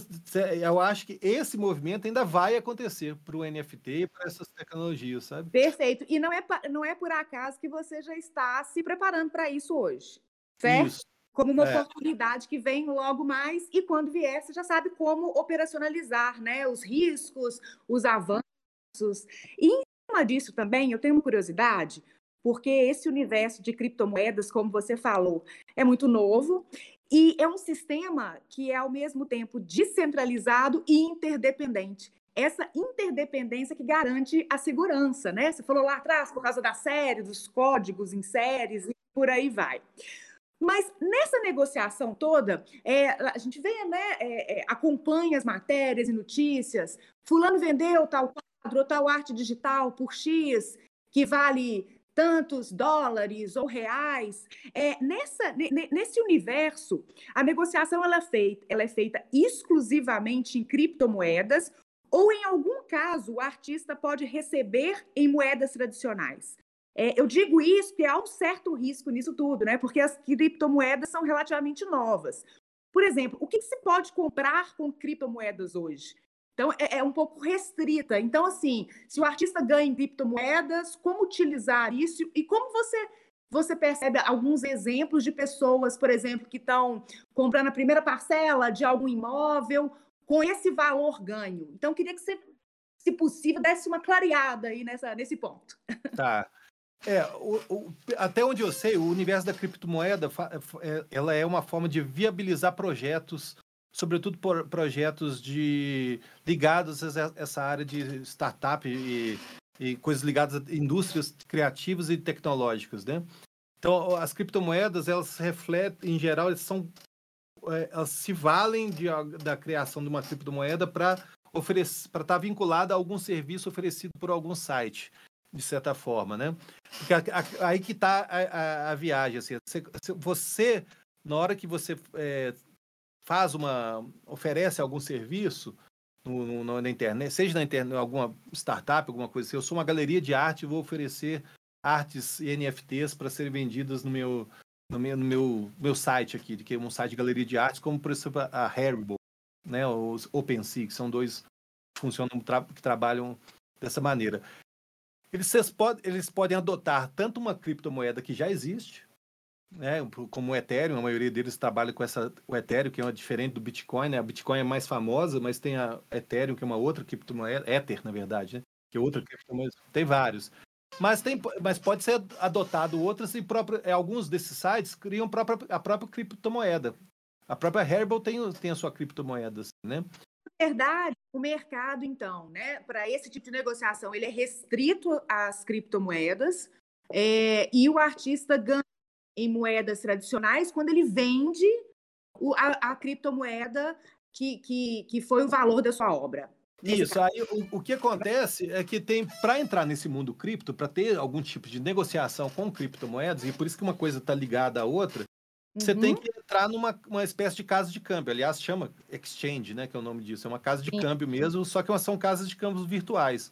Speaker 7: eu acho que esse movimento ainda vai acontecer para o NFT e para essas tecnologias, sabe?
Speaker 5: Perfeito. E não é, não é por acaso que você já está se preparando para isso hoje, certo? Isso como uma é. oportunidade que vem logo mais e quando vier você já sabe como operacionalizar, né, os riscos, os avanços. E em cima disso também, eu tenho uma curiosidade, porque esse universo de criptomoedas, como você falou, é muito novo e é um sistema que é ao mesmo tempo descentralizado e interdependente. Essa interdependência que garante a segurança, né? Você falou lá atrás por causa da série, dos códigos em séries e por aí vai. Mas nessa negociação toda, é, a gente vê, né, é, é, acompanha as matérias e notícias. Fulano vendeu tal quadro tal arte digital por X, que vale tantos dólares ou reais. É, nessa, nesse universo, a negociação ela é, feita, ela é feita exclusivamente em criptomoedas ou, em algum caso, o artista pode receber em moedas tradicionais. É, eu digo isso porque há um certo risco nisso tudo, né? Porque as criptomoedas são relativamente novas. Por exemplo, o que, que se pode comprar com criptomoedas hoje? Então, é, é, um pouco restrita. Então, assim, se o artista ganha em criptomoedas, como utilizar isso e como você você percebe alguns exemplos de pessoas, por exemplo, que estão comprando a primeira parcela de algum imóvel com esse valor ganho. Então, queria que você, se possível, desse uma clareada aí nessa, nesse ponto. (laughs)
Speaker 7: Tá. É, o, o, até onde eu sei, o universo da criptomoeda é, ela é uma forma de viabilizar projetos, sobretudo por projetos de ligados a essa área de startup e, e coisas ligadas a indústrias criativas e tecnológicas, né? Então, as criptomoedas, elas refletem, em geral, elas são é, elas se valem de, da criação de uma criptomoeda para oferecer para estar tá vinculada a algum serviço oferecido por algum site de certa forma, né? Porque aí que está a, a, a, viagem, assim, você, na hora que você é, faz uma, oferece algum serviço, no, no, na internet, seja na internet, alguma startup, alguma coisa assim. Eu sou uma galeria de arte e vou oferecer artes e NFTs para serem vendidas no meu, no meu, no meu, meu site aqui, que é um site de galeria de artes, como por exemplo a Haribo, né, os OpenSea, que são dois que funcionam, que trabalham dessa maneira. Eles, eles podem adotar tanto uma criptomoeda que já existe, né, como o Ethereum, a maioria deles trabalha com essa, o Ethereum, que é uma diferente do Bitcoin, né? A Bitcoin é mais famosa, mas tem a Ethereum, que é uma outra criptomoeda, Ether, na verdade, né? Que é outra criptomoeda, tem vários. Mas, tem, mas pode ser adotado outras e próprio, é, alguns desses sites criam própria, a própria criptomoeda. A própria Herbal tem, tem a sua criptomoeda, assim, né?
Speaker 5: Na verdade, o mercado, então, né, para esse tipo de negociação, ele é restrito às criptomoedas é, e o artista ganha em moedas tradicionais quando ele vende o, a, a, criptomoeda que, que, que foi o valor da sua obra.
Speaker 7: Isso, aí o, o, que acontece é que tem, para entrar nesse mundo cripto, para ter algum tipo de negociação com criptomoedas, e por isso que uma coisa está ligada à outra, uhum. você tem uhum. que entrar numa uma espécie de casa de câmbio. Aliás, chama exchange, né? Que é o nome disso. É uma casa de Sim. câmbio mesmo, só que são casas de câmbios virtuais.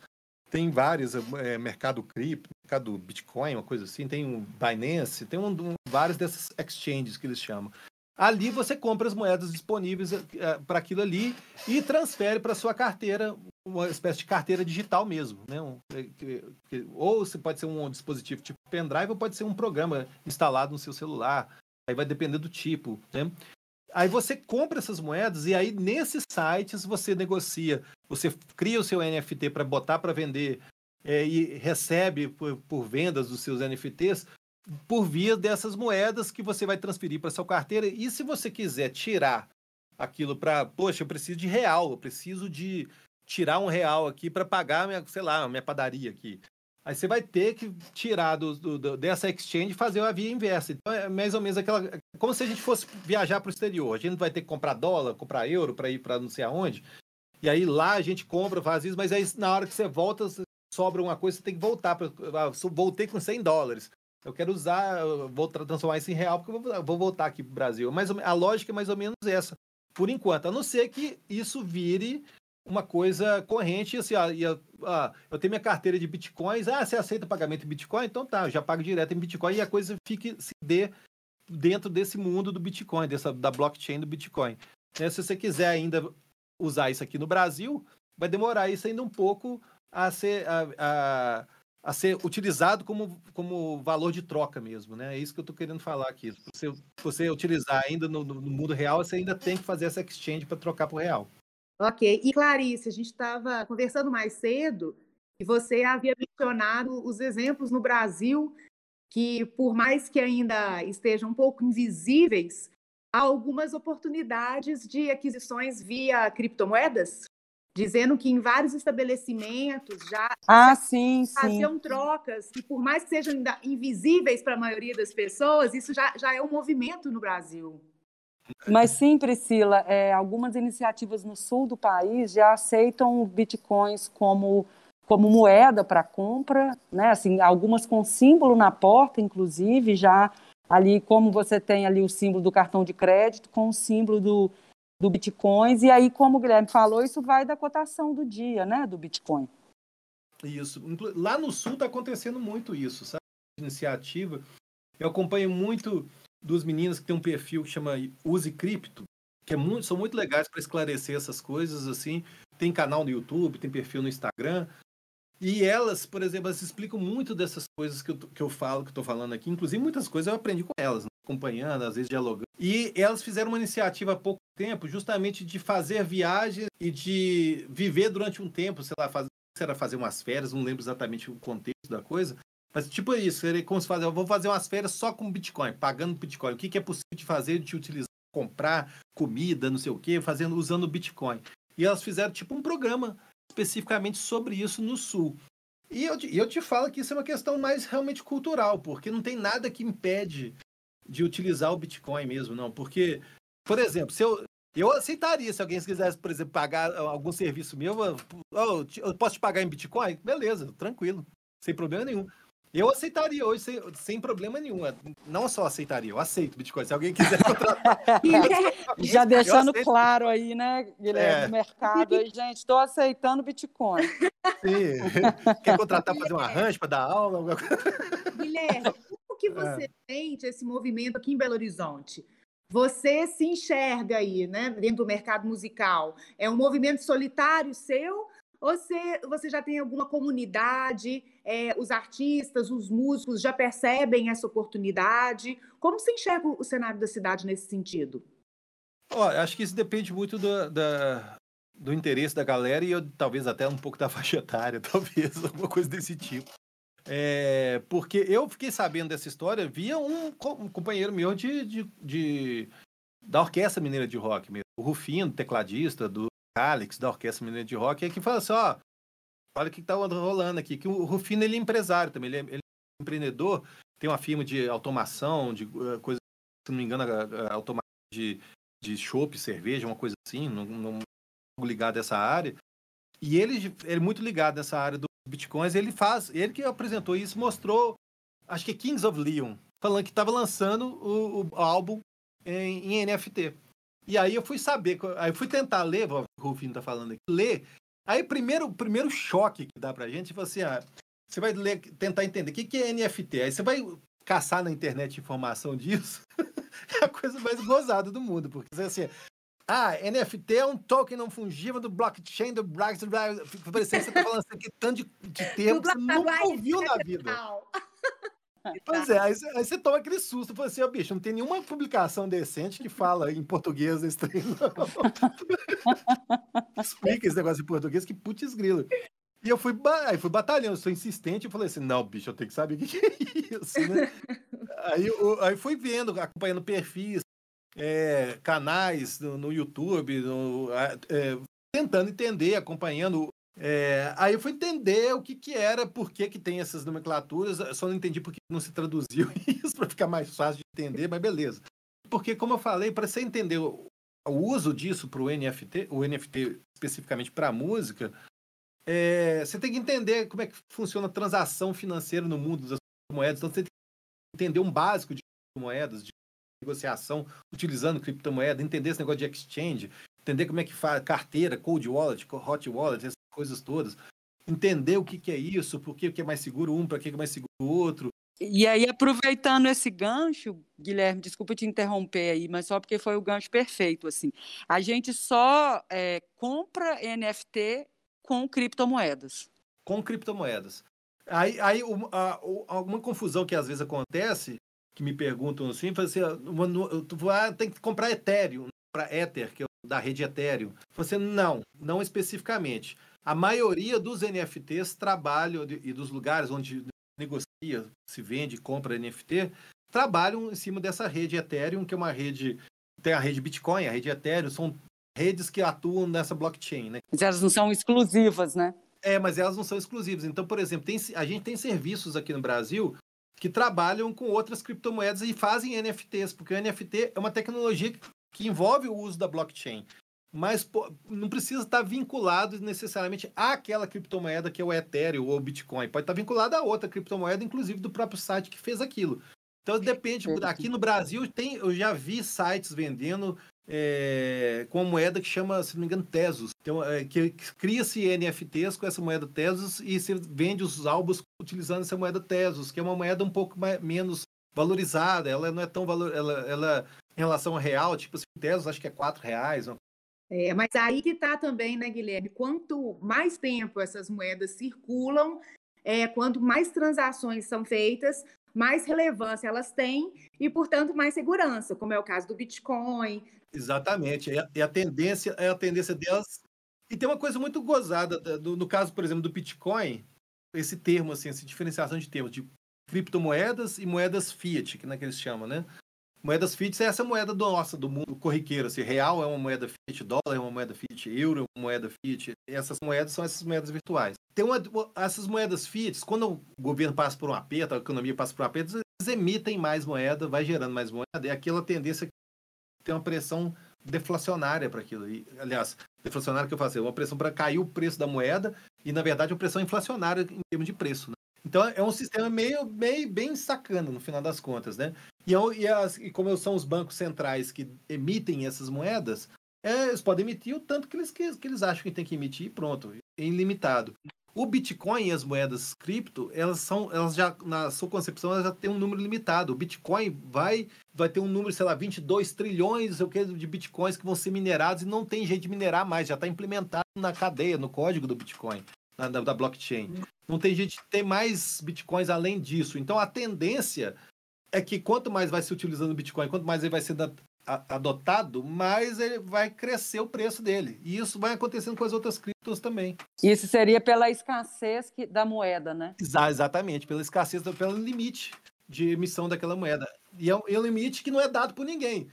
Speaker 7: Tem várias, é, mercado cripto, mercado Bitcoin, uma coisa assim, tem um Binance, tem um, um, vários desses exchanges que eles chamam. Ali você compra as moedas disponíveis é, para aquilo ali e transfere para sua carteira, uma espécie de carteira digital mesmo. Né? Um, que, que, ou você pode ser um dispositivo tipo pendrive, ou pode ser um programa instalado no seu celular. Aí vai depender do tipo. Né? Aí você compra essas moedas e aí nesses sites você negocia, você cria o seu NFT para botar para vender é, e recebe por, por, vendas dos seus NFTs por via dessas moedas que você vai transferir para sua carteira. E se você quiser tirar aquilo para, poxa, eu preciso de real, eu preciso de tirar um real aqui para pagar minha, sei lá, minha padaria aqui. Aí você vai ter que tirar do, do, dessa exchange e fazer uma via inversa. Então é mais ou menos aquela. Como se a gente fosse viajar para o exterior. A gente vai ter que comprar dólar, comprar euro para ir para não sei aonde. E aí lá a gente compra, faz isso, mas aí na hora que você volta, sobra uma coisa, você tem que voltar. Pra, ah, voltei com 100 dólares. Eu quero usar, vou transformar isso em real, porque eu vou, voltar aqui para o Brasil. Mas a lógica é mais ou menos essa, por enquanto. A não ser que isso vire uma coisa corrente, assim, ó, ó, eu tenho minha carteira de bitcoins, ah, você aceita pagamento em bitcoin? Então tá, eu já pago direto em bitcoin e a coisa fique, se dê dentro desse mundo do bitcoin, dessa, da blockchain do bitcoin. Né? Se você quiser ainda usar isso aqui no Brasil, vai demorar isso ainda um pouco a ser, a, a, a ser utilizado como, como valor de troca mesmo, né? É isso que eu estou querendo falar aqui. Se você, você utilizar ainda no, no mundo real, você ainda tem que fazer essa exchange para trocar para o real.
Speaker 5: Ok. E Clarice, a gente estava conversando mais cedo e você havia mencionado os exemplos no Brasil que, por mais que ainda estejam um pouco invisíveis, há algumas oportunidades de aquisições via criptomoedas, dizendo que em vários estabelecimentos já
Speaker 3: ah, sim,
Speaker 5: faziam
Speaker 3: sim.
Speaker 5: trocas que, por mais que sejam ainda invisíveis para a maioria das pessoas, isso já, já é um movimento no Brasil.
Speaker 3: Mas sim, Priscila, é, algumas iniciativas no sul do país já aceitam bitcoins como, como moeda para compra, né? Assim, algumas com símbolo na porta, inclusive, já ali como você tem ali o símbolo do cartão de crédito com o símbolo do, do bitcoins. E aí, como o Guilherme falou, isso vai da cotação do dia, né, do bitcoin.
Speaker 7: Isso. Lá no sul está acontecendo muito isso, sabe? Iniciativa. Eu acompanho muito dos meninos que tem um perfil que chama Use Cripto, que é muito, são muito legais para esclarecer essas coisas, assim. Tem canal no YouTube, tem perfil no Instagram. E elas, por exemplo, elas explicam muito dessas coisas que eu, que eu falo, que estou falando aqui. Inclusive, muitas coisas eu aprendi com elas, né? acompanhando, às vezes dialogando. E elas fizeram uma iniciativa há pouco tempo, justamente de fazer viagens e de viver durante um tempo, sei lá, fazer, era fazer umas férias, não lembro exatamente o contexto da coisa, mas tipo isso, seria como se fazer, eu vou fazer umas férias só com Bitcoin, pagando Bitcoin. O que, que é possível de fazer, de utilizar, comprar comida, não sei o que, fazendo, usando Bitcoin. E elas fizeram tipo um programa especificamente sobre isso no Sul. E eu, eu te falo que isso é uma questão mais realmente cultural, porque não tem nada que impede de utilizar o Bitcoin mesmo, não. Porque, por exemplo, se eu, eu aceitaria se alguém quisesse, por exemplo, pagar algum serviço meu, eu, eu posso te pagar em Bitcoin? Beleza, tranquilo, sem problema nenhum. Eu aceitaria hoje sem, sem problema nenhum. Não só aceitaria, eu aceito Bitcoin. Se alguém quiser contratar. (laughs)
Speaker 3: Já deixando claro aí, né, Guilherme, é. no mercado aí, gente, estou aceitando Bitcoin.
Speaker 7: Sim. (laughs) Quer contratar para fazer uma ranch, para dar aula?
Speaker 5: Guilherme, como que você é. sente esse movimento aqui em Belo Horizonte? Você se enxerga aí, né, dentro do mercado musical? É um movimento solitário seu você, você já tem alguma comunidade, é, os artistas, os músicos já percebem essa oportunidade? Como se enxerga o cenário da cidade nesse sentido?
Speaker 7: Oh, acho que isso depende muito do, da, do interesse da galera e eu, talvez até um pouco da (laughs) faixa etária, talvez, (laughs) alguma coisa desse tipo. É, porque eu fiquei sabendo dessa história via um, um companheiro meu de, de, de, da Orquestra Mineira de Rock mesmo, o Rufino, tecladista do Alex, da Orquestra Mineira de Rock, que fala assim, ó, olha o que está rolando aqui, que o Rufino ele é empresário também, ele é, ele é empreendedor, tem uma firma de automação, de uh, coisa, se não me engano, automação de, de chopp, cerveja, uma coisa assim, não, ligado a essa área. E ele, ele é muito ligado nessa área dos bitcoins, ele faz, ele que apresentou isso, mostrou, acho que é Kings of Leon, falando que estava lançando o, o álbum em, em NFT. E aí eu fui saber, aí eu fui tentar ler, o Rufino tá falando aqui, ler. Aí primeiro, o primeiro choque que dá pra gente, tipo assim, ah, você vai ler, tentar entender o que, que é NFT. Aí você vai caçar na internet informação disso, (laughs) é a coisa mais gozada do mundo, porque assim, ah, NFT é um token não fungível do blockchain do blockchain. Parecendo que você tá falando assim, que tanto de, de (laughs) termos que você nunca ouviu na vida. (laughs) (laughs) Pois é, aí, aí, você toma aquele susto, fala assim, ó, oh, bicho, não tem nenhuma publicação decente que fala em português desse trem, (laughs) Explica esse negócio em português, que putz grilo. E eu fui, aí fui batalhando, sou insistente, eu falei assim, não, bicho, eu tenho que saber o que, que é isso, né? (laughs) aí, eu, aí fui vendo, acompanhando perfis, é, canais no, no YouTube, no, é, tentando entender, acompanhando é, aí eu fui entender o que, que era, por que, que tem essas nomenclaturas. Eu só não entendi por que não se traduziu (laughs) isso para ficar mais fácil de entender, mas beleza. Porque, como eu falei, para você entender o, o, uso disso para o NFT, o NFT especificamente para música, é, você tem que entender como é que funciona a transação financeira no mundo das moedas. Então você tem que entender um básico de moedas, de negociação utilizando criptomoeda, entender esse negócio de exchange, entender como é que faz carteira, cold wallet, hot wallet, coisas todas. Entender o que, que é isso, por que, que é mais seguro um, para que, que é mais seguro o outro.
Speaker 3: E aí, aproveitando esse gancho, Guilherme, desculpa te interromper aí, mas só porque foi o gancho perfeito, assim. A gente só é, compra NFT com criptomoedas.
Speaker 7: Com criptomoedas. Aí, aí uma, alguma confusão que às vezes acontece, que me perguntam assim, assim tu vai, tem que comprar Ethereum, para Ether, que é da rede Ethereum. Você não, não especificamente. A maioria dos NFTs trabalham, e dos lugares onde negocia, se vende, compra NFT, trabalham em cima dessa rede Ethereum, que é uma rede. Tem a rede Bitcoin, a rede Ethereum, são redes que atuam nessa blockchain. Né?
Speaker 3: Mas elas não são exclusivas, né?
Speaker 7: É, mas elas não são exclusivas. Então, por exemplo, tem, a gente tem serviços aqui no Brasil que trabalham com outras criptomoedas e fazem NFTs, porque o NFT é uma tecnologia que envolve o uso da blockchain mas pô, não precisa estar vinculado necessariamente àquela criptomoeda que é o Ethereum ou o Bitcoin. Pode estar vinculado a outra criptomoeda, inclusive do próprio site que fez aquilo. Então depende. Aqui no Brasil tem, eu já vi sites vendendo é, com uma moeda que chama, se não me engano, Tesos. Então, é, que, cria-se NFTs com essa moeda Tesos e se vende os álbuns utilizando essa moeda Tesos, que é uma moeda um pouco mais, menos valorizada. Ela não é tão valor, ela, ela em relação ao real, tipo, assim, Tesos acho que é quatro reais,
Speaker 5: é, mas aí que está também, né, Guilherme? Quanto mais tempo essas moedas circulam, é, quanto mais transações são feitas, mais relevância elas têm e, portanto, mais segurança, como é o caso do Bitcoin.
Speaker 7: Exatamente. A, e a tendência é a tendência delas. E tem uma coisa muito gozada, no, no caso, por exemplo, do Bitcoin, esse termo, assim, essa diferenciação de termos de criptomoedas e moedas fiat, que, é que eles chamam, né? Moedas fiat é essa moeda nossa, do mundo corriqueiro. Assim, real é uma moeda fiat, dólar é uma moeda fiat, euro é uma moeda fiat. Essas moedas são essas moedas virtuais. Tem uma, essas moedas fiat, quando o governo passa por um aperto, a economia passa por um aperto, eles emitem mais moeda, vai gerando mais moeda, e aquela tendência que tem uma pressão deflacionária para aquilo. E, aliás, deflacionária que eu faço, é uma pressão para cair o preço da moeda, e na verdade uma pressão inflacionária em termos de preço. Né? Então é um sistema meio, meio bem sacana no final das contas, né? E, e, as, e como são os bancos centrais que emitem essas moedas, é, eles podem emitir o tanto que eles, que, que eles acham que tem que emitir e pronto, ilimitado. O Bitcoin e as moedas cripto, elas são, elas já, na sua concepção, elas já têm um número limitado. O Bitcoin vai, vai ter um número, sei lá, 22 trilhões sei o que, de Bitcoins que vão ser minerados e não tem jeito de minerar mais, já está implementado na cadeia, no código do Bitcoin, na, da, da blockchain. Não tem gente que tem mais Bitcoins além disso. Então a tendência é que quanto mais vai se utilizando o Bitcoin, quanto mais ele vai ser adotado, mais ele vai crescer o preço dele. E isso vai acontecendo com as outras criptos também.
Speaker 3: Isso seria pela escassez que, da moeda, né?
Speaker 7: exatamente, pela escassez, pelo limite de emissão daquela moeda. E é um, é um limite que não é dado por ninguém.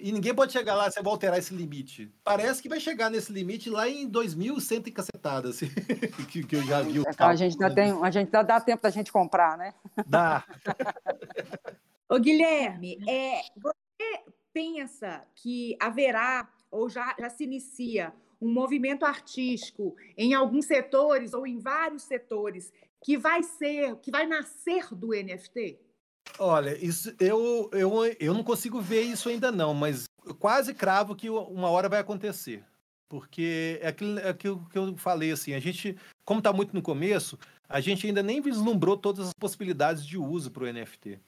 Speaker 7: E ninguém pode chegar lá, você vai alterar esse limite. Parece que vai chegar nesse limite lá em 2100 e cacetada, assim, (laughs) que, que eu já vi.
Speaker 3: É, a gente ainda tem, a gente ainda dá tempo da gente comprar, né?
Speaker 7: Dá. (laughs)
Speaker 5: Ô, Guilherme, é, você pensa que haverá ou já, já se inicia um movimento artístico em alguns setores ou em vários setores que vai ser, que vai nascer do NFT?
Speaker 7: Olha, isso eu, eu, eu não consigo ver isso ainda não, mas eu quase cravo que uma hora vai acontecer. Porque é aquilo, é aquilo que eu falei, assim, a gente, como está muito no começo, a gente ainda nem vislumbrou todas as possibilidades de uso para o NFT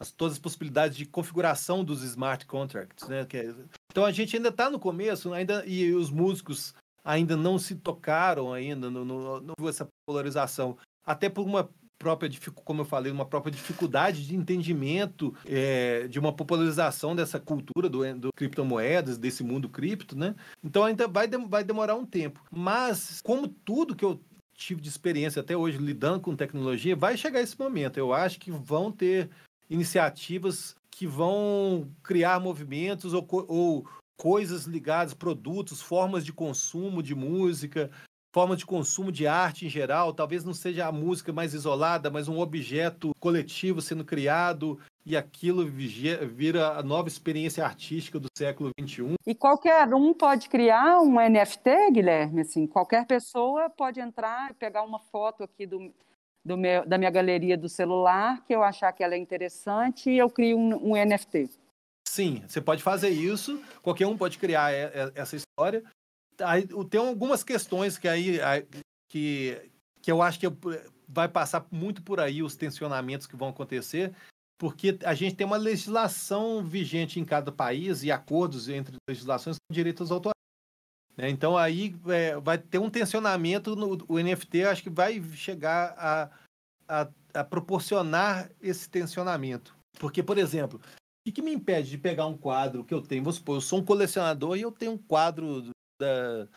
Speaker 7: as, todas as possibilidades de configuração dos smart contracts, né? É, então a gente ainda está no começo, ainda e os músicos ainda não se tocaram ainda, não, não essa polarização, até por uma própria, como eu falei, uma própria dificuldade de entendimento é, de uma popularização dessa cultura do, do criptomoedas, desse mundo cripto, né? Então ainda vai, vai demorar um tempo. Mas, como tudo que eu tive de experiência até hoje lidando com tecnologia, vai chegar esse momento. Eu acho que vão ter iniciativas que vão criar movimentos ou, ou coisas ligadas, produtos, formas de consumo de música, formas de consumo de arte em geral. Talvez não seja a música mais isolada, mas um objeto coletivo sendo criado e aquilo vira a nova experiência artística do século XXI.
Speaker 3: E qualquer um pode criar um NFT, Guilherme? Assim, qualquer pessoa pode entrar e pegar uma foto aqui do, do meu, da minha galeria do celular, que eu achar que ela é interessante, e eu crio um, um NFT.
Speaker 7: Sim, você pode fazer isso, qualquer um pode criar essa história. Aí, tem algumas questões que aí que, que eu acho que vai passar muito por aí os tensionamentos que vão acontecer, porque a gente tem uma legislação vigente em cada país e acordos entre legislações com direitos autorais. Né? Então aí é, vai ter um tensionamento, no, o NFT acho que vai chegar a, a, a, proporcionar esse tensionamento. Porque, por exemplo, o que, que, me impede de pegar um quadro que eu tenho? Vamos supor, eu sou um colecionador e eu tenho um quadro da,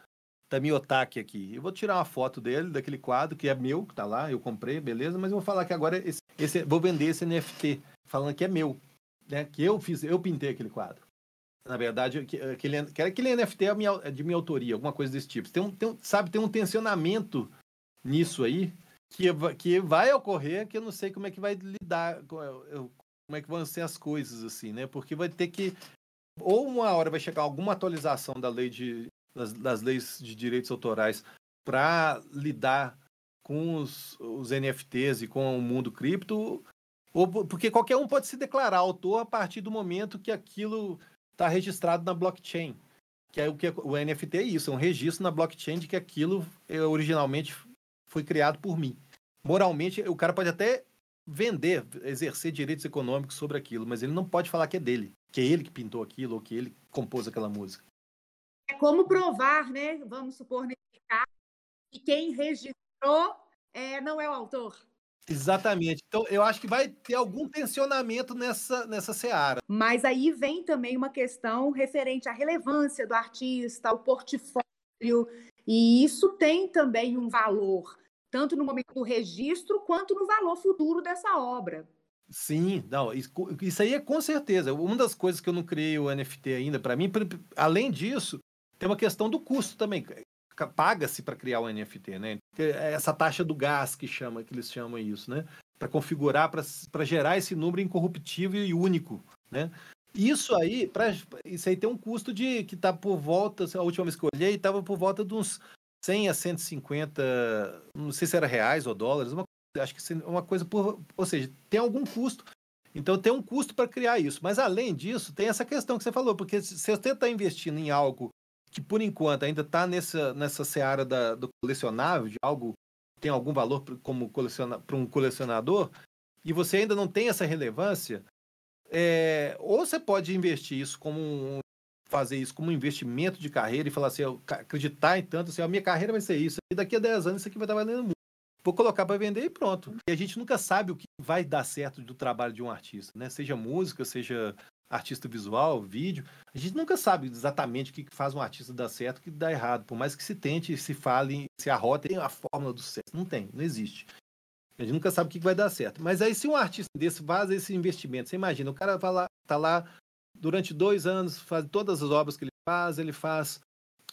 Speaker 7: da Miyotaki aqui. Eu vou tirar uma foto dele, daquele quadro, que é meu, que tá lá, eu comprei, beleza, mas eu vou falar que agora esse, esse, vou vender esse NFT, falando que é meu, né? Que eu fiz, eu pintei aquele quadro. Na verdade, aquele, aquele NFT é, minha, é de minha autoria, alguma coisa desse tipo. Tem um, tem um, sabe, tem um tensionamento nisso aí que, que vai ocorrer, que eu não sei como é que vai lidar, como é que vão ser as coisas, assim, né? Porque vai ter que. Ou uma hora vai chegar alguma atualização da lei de, das, das leis de direitos autorais para lidar com os, os NFTs e com o mundo cripto, ou porque qualquer um pode se declarar autor a partir do momento que aquilo está registrado na blockchain. Que é o que o NFT é isso, é um registro na blockchain de que aquilo é, originalmente foi criado por mim. Moralmente, o cara pode até vender, exercer direitos econômicos sobre aquilo, mas ele não pode falar que é dele, que é ele que pintou aquilo ou que ele compôs aquela música.
Speaker 5: Como provar, né? Vamos supor nesse caso, que quem registrou é, não é o autor.
Speaker 7: Exatamente. Então, eu acho que vai ter algum tensionamento nessa, nessa seara.
Speaker 5: Mas aí vem também uma questão referente à relevância do artista, ao portfólio, e isso tem também um valor, tanto no momento do registro, quanto no valor futuro dessa obra.
Speaker 7: Sim, não, isso, isso aí é com certeza. Uma das coisas que eu não criei o NFT ainda, para mim, além disso, tem uma questão do custo também paga-se para criar o NFT, né? É essa taxa do gás que chama, que eles chamam isso, né? Para configurar, para gerar esse número incorruptível e único, né? Isso aí, pra, isso aí tem um custo de que está por volta, a última vez que eu olhei, estava por volta de uns 100 a 150, não sei se era reais ou dólares, uma Acho que uma coisa por. Ou seja, tem algum custo. Então tem um custo para criar isso. Mas além disso, tem essa questão que você falou, porque se você está investindo em algo que por enquanto ainda está nessa, nessa seara da, do colecionável, de algo que tem algum valor como para um colecionador, e você ainda não tem essa relevância, é, ou você pode investir isso como um, fazer isso como um investimento de carreira e falar assim, acreditar em tanto, assim, a minha carreira vai ser isso, e daqui a 10 anos isso aqui vai estar valendo muito. Vou colocar para vender e pronto. E a gente nunca sabe o que vai dar certo do trabalho de um artista, né? Seja música, seja artista visual, vídeo. A gente nunca sabe exatamente o que faz um artista dar certo e o que dá errado. Por mais que se tente, se fale, se arrote, tem a fórmula do sucesso. Não tem, não existe. A gente nunca sabe o que vai dar certo. Mas aí, se um artista desse faz esse investimento, você imagina, o cara vai lá, tá lá durante dois anos, faz todas as obras que ele faz, ele faz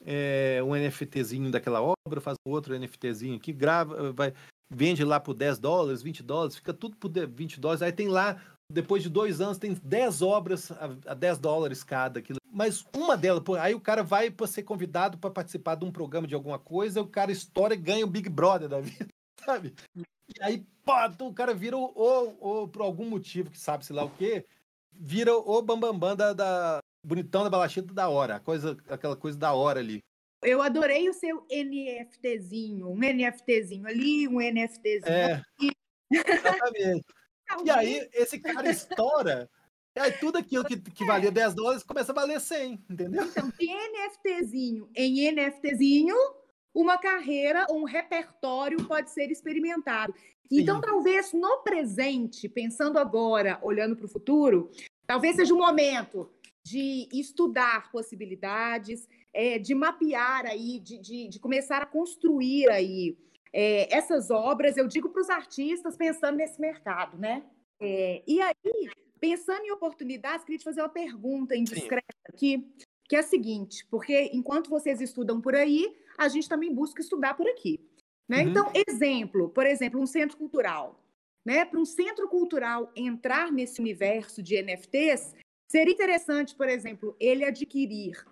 Speaker 7: é, um NFTzinho daquela obra, faz outro NFTzinho aqui, grava, vai, vende lá por 10 dólares, 20 dólares, fica tudo por 20 dólares. Aí tem lá depois de dois anos, tem 10 obras a, 10 dólares cada. Aquilo. Mas uma delas, aí o cara vai para ser convidado para participar de um programa de alguma coisa, o cara estoura e ganha o Big Brother da vida, (laughs) sabe? E aí, pô, então o cara vira, ou, ou por algum motivo que sabe-se lá o quê, vira o bambambam bam, bam da, da bonitão da balachita da hora, coisa, aquela coisa da hora ali.
Speaker 5: Eu adorei o seu NFTzinho, um NFTzinho ali, um NFTzinho é, aqui.
Speaker 7: Exatamente. E aí, esse cara estoura. E aí, tudo aquilo que, que valia 10 dólares começa a valer 100, entendeu?
Speaker 5: Então, de NFTzinho em NFTzinho, uma carreira ou um repertório pode ser experimentado. Sim. Então, talvez no presente, pensando agora, olhando para o futuro, talvez seja o momento de estudar possibilidades, é, de mapear aí, de, de, de começar a construir aí é, essas obras, eu digo para os artistas pensando nesse mercado, né? É, e aí, pensando em oportunidades, queria te fazer uma pergunta indiscreta Sim. aqui, que é a seguinte, porque enquanto vocês estudam por aí, a gente também busca estudar por aqui. Né? Uhum. Então, exemplo, por exemplo, um centro cultural. Né? Para um centro cultural entrar nesse universo de NFTs, seria interessante, por exemplo, ele adquirir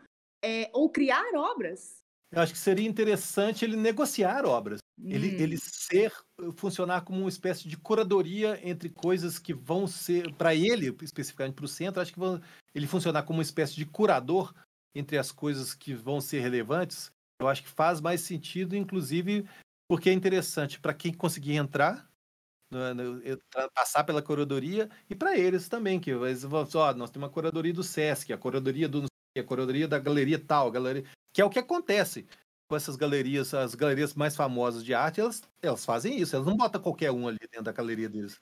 Speaker 5: é, ou criar obras
Speaker 7: eu acho que seria interessante ele negociar obras. Hum. Ele, ele ser, funcionar como uma espécie de curadoria entre coisas que vão ser, para ele, especificamente para o centro, acho que vão, ele funcionar como uma espécie de curador entre as coisas que vão ser relevantes. Eu acho que faz mais sentido, inclusive, porque é interessante para quem conseguir entrar, né, né, passar pela curadoria, e para eles também, que eles vão, ó, nós temos uma curadoria do SESC, a curadoria do a curadoria da galeria tal, galeria que é o que acontece com essas galerias, as galerias mais famosas de arte, elas, elas fazem isso, elas não botam qualquer um ali dentro da galeria deles.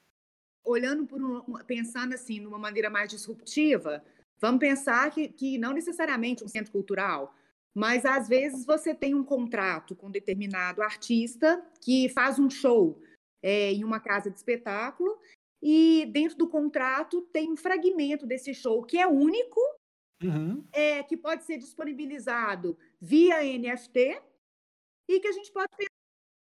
Speaker 5: Olhando por um, pensando assim, numa maneira mais disruptiva, vamos pensar que, que não necessariamente um centro cultural, mas às vezes você tem um contrato com um determinado artista que faz um show é, em uma casa de espetáculo e dentro do contrato tem um fragmento desse show que é único uhum. é, que pode ser disponibilizado via NFT e que a gente pode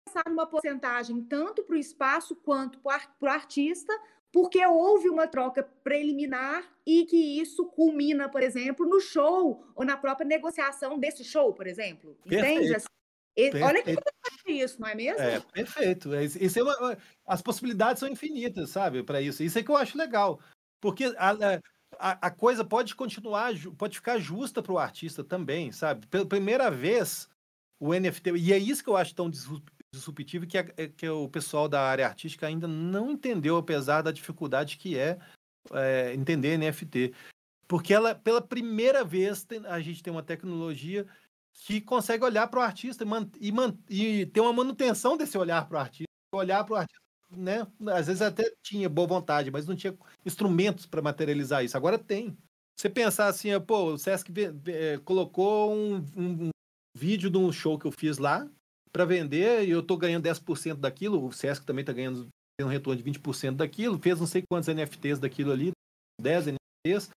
Speaker 5: pensar numa porcentagem tanto para o espaço quanto para o artista, porque houve uma troca preliminar e que isso culmina, por exemplo, no show ou na própria negociação desse show, por exemplo. Entende? Assim, olha que interessante isso, não é mesmo?
Speaker 7: É, perfeito. É, isso é uma, as possibilidades são infinitas, sabe, para isso. Isso é que eu acho legal. Porque a, a, a coisa pode continuar, pode ficar justa para o artista também, sabe? Pela primeira vez, o NFT. E é isso que eu acho tão disruptivo que, é, que o pessoal da área artística ainda não entendeu, apesar da dificuldade que é, é entender NFT. Porque ela, pela primeira vez, tem, a gente tem uma tecnologia que consegue olhar para o artista e, e, e ter uma manutenção desse olhar para o artista, olhar para o artista né? Às vezes até tinha boa vontade, mas não tinha instrumentos para materializar isso. Agora tem. Você pensar assim, pô, o Sesc é, colocou um, um, um, vídeo de um show que eu fiz lá para vender e eu tô ganhando 10% daquilo, o Sesc também tá ganhando um retorno de 20% daquilo, fez não sei quantos NFTs daquilo ali, 10 NFTs.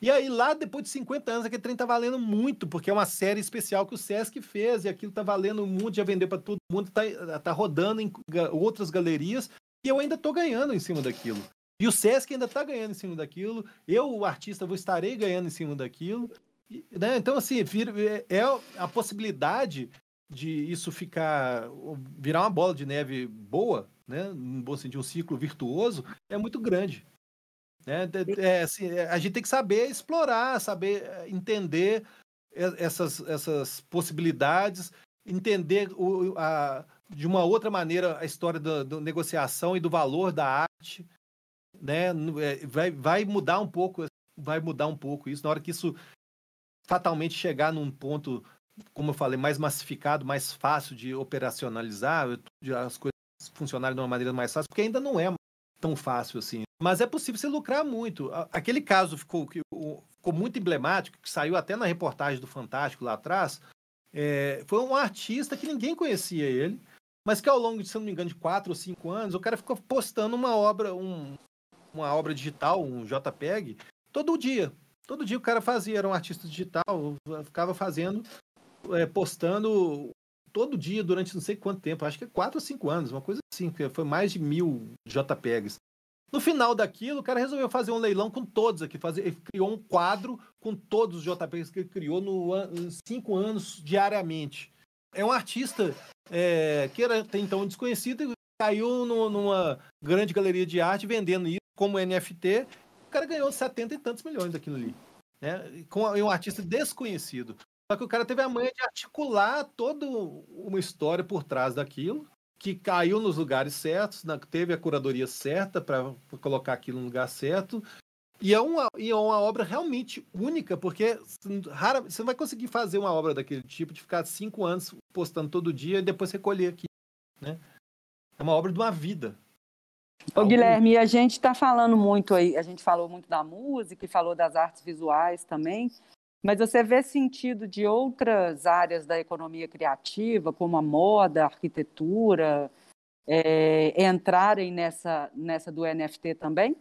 Speaker 7: E aí, lá depois de 50 anos, aquele trem tá valendo muito, porque é uma série especial que o Sesc fez, e aquilo tá valendo muito, já vendeu para todo mundo, tá, tá rodando em outras galerias, e eu ainda tô ganhando em cima daquilo. E o Sesc ainda tá ganhando em cima daquilo, eu, o artista, vou estarei ganhando em cima daquilo. E, né? Então, assim, é, é a possibilidade de isso ficar virar uma bola de neve boa né, no bom sentido, um ciclo virtuoso, é muito grande. Né? É, assim, é, a gente tem que saber explorar, saber é, entender essas, essas possibilidades, entender o, a, de uma outra maneira a história da, da, negociação e do valor da arte, né? É, vai, vai mudar um pouco, vai mudar um pouco isso na hora que isso fatalmente chegar num ponto, como eu falei, mais massificado, mais fácil de operacionalizar, as coisas funcionarem de uma maneira mais fácil, porque ainda não é tão fácil assim. Mas é possível você lucrar muito. Aquele caso ficou, ficou muito emblemático, que saiu até na reportagem do Fantástico lá atrás. É, foi um artista que ninguém conhecia ele, mas que ao longo de, se não me engano, de quatro ou cinco anos, o cara ficou postando uma obra, um, uma obra digital, um JPEG, todo dia. Todo dia o cara fazia, era um artista digital, ficava fazendo, é, postando todo dia durante não sei quanto tempo, acho que é quatro ou cinco anos, uma coisa assim, foi mais de mil JPEGs. No final daquilo, o cara resolveu fazer um leilão com todos aqui. Fazer, ele criou um quadro com todos os JPEGs que ele criou no cinco anos diariamente. É um artista é, que era até então desconhecido e caiu no, numa grande galeria de arte vendendo isso como NFT. O cara ganhou 70 e tantos milhões daquilo ali. Né? Com um artista desconhecido. Só que o cara teve a manha de articular toda uma história por trás daquilo que caiu nos lugares certos, teve a curadoria certa para colocar aquilo no lugar certo. E é, uma, e é uma obra realmente única, porque rara, você não vai conseguir fazer uma obra daquele tipo de ficar cinco anos postando todo dia e depois recolher aqui. Né? É uma obra de uma vida.
Speaker 3: Ô, Guilherme, a gente está falando muito aí, a gente falou muito da música e falou das artes visuais também, mas você vê sentido de outras áreas da economia criativa, como a moda, a arquitetura, é, entrarem nessa, nessa do NFT também?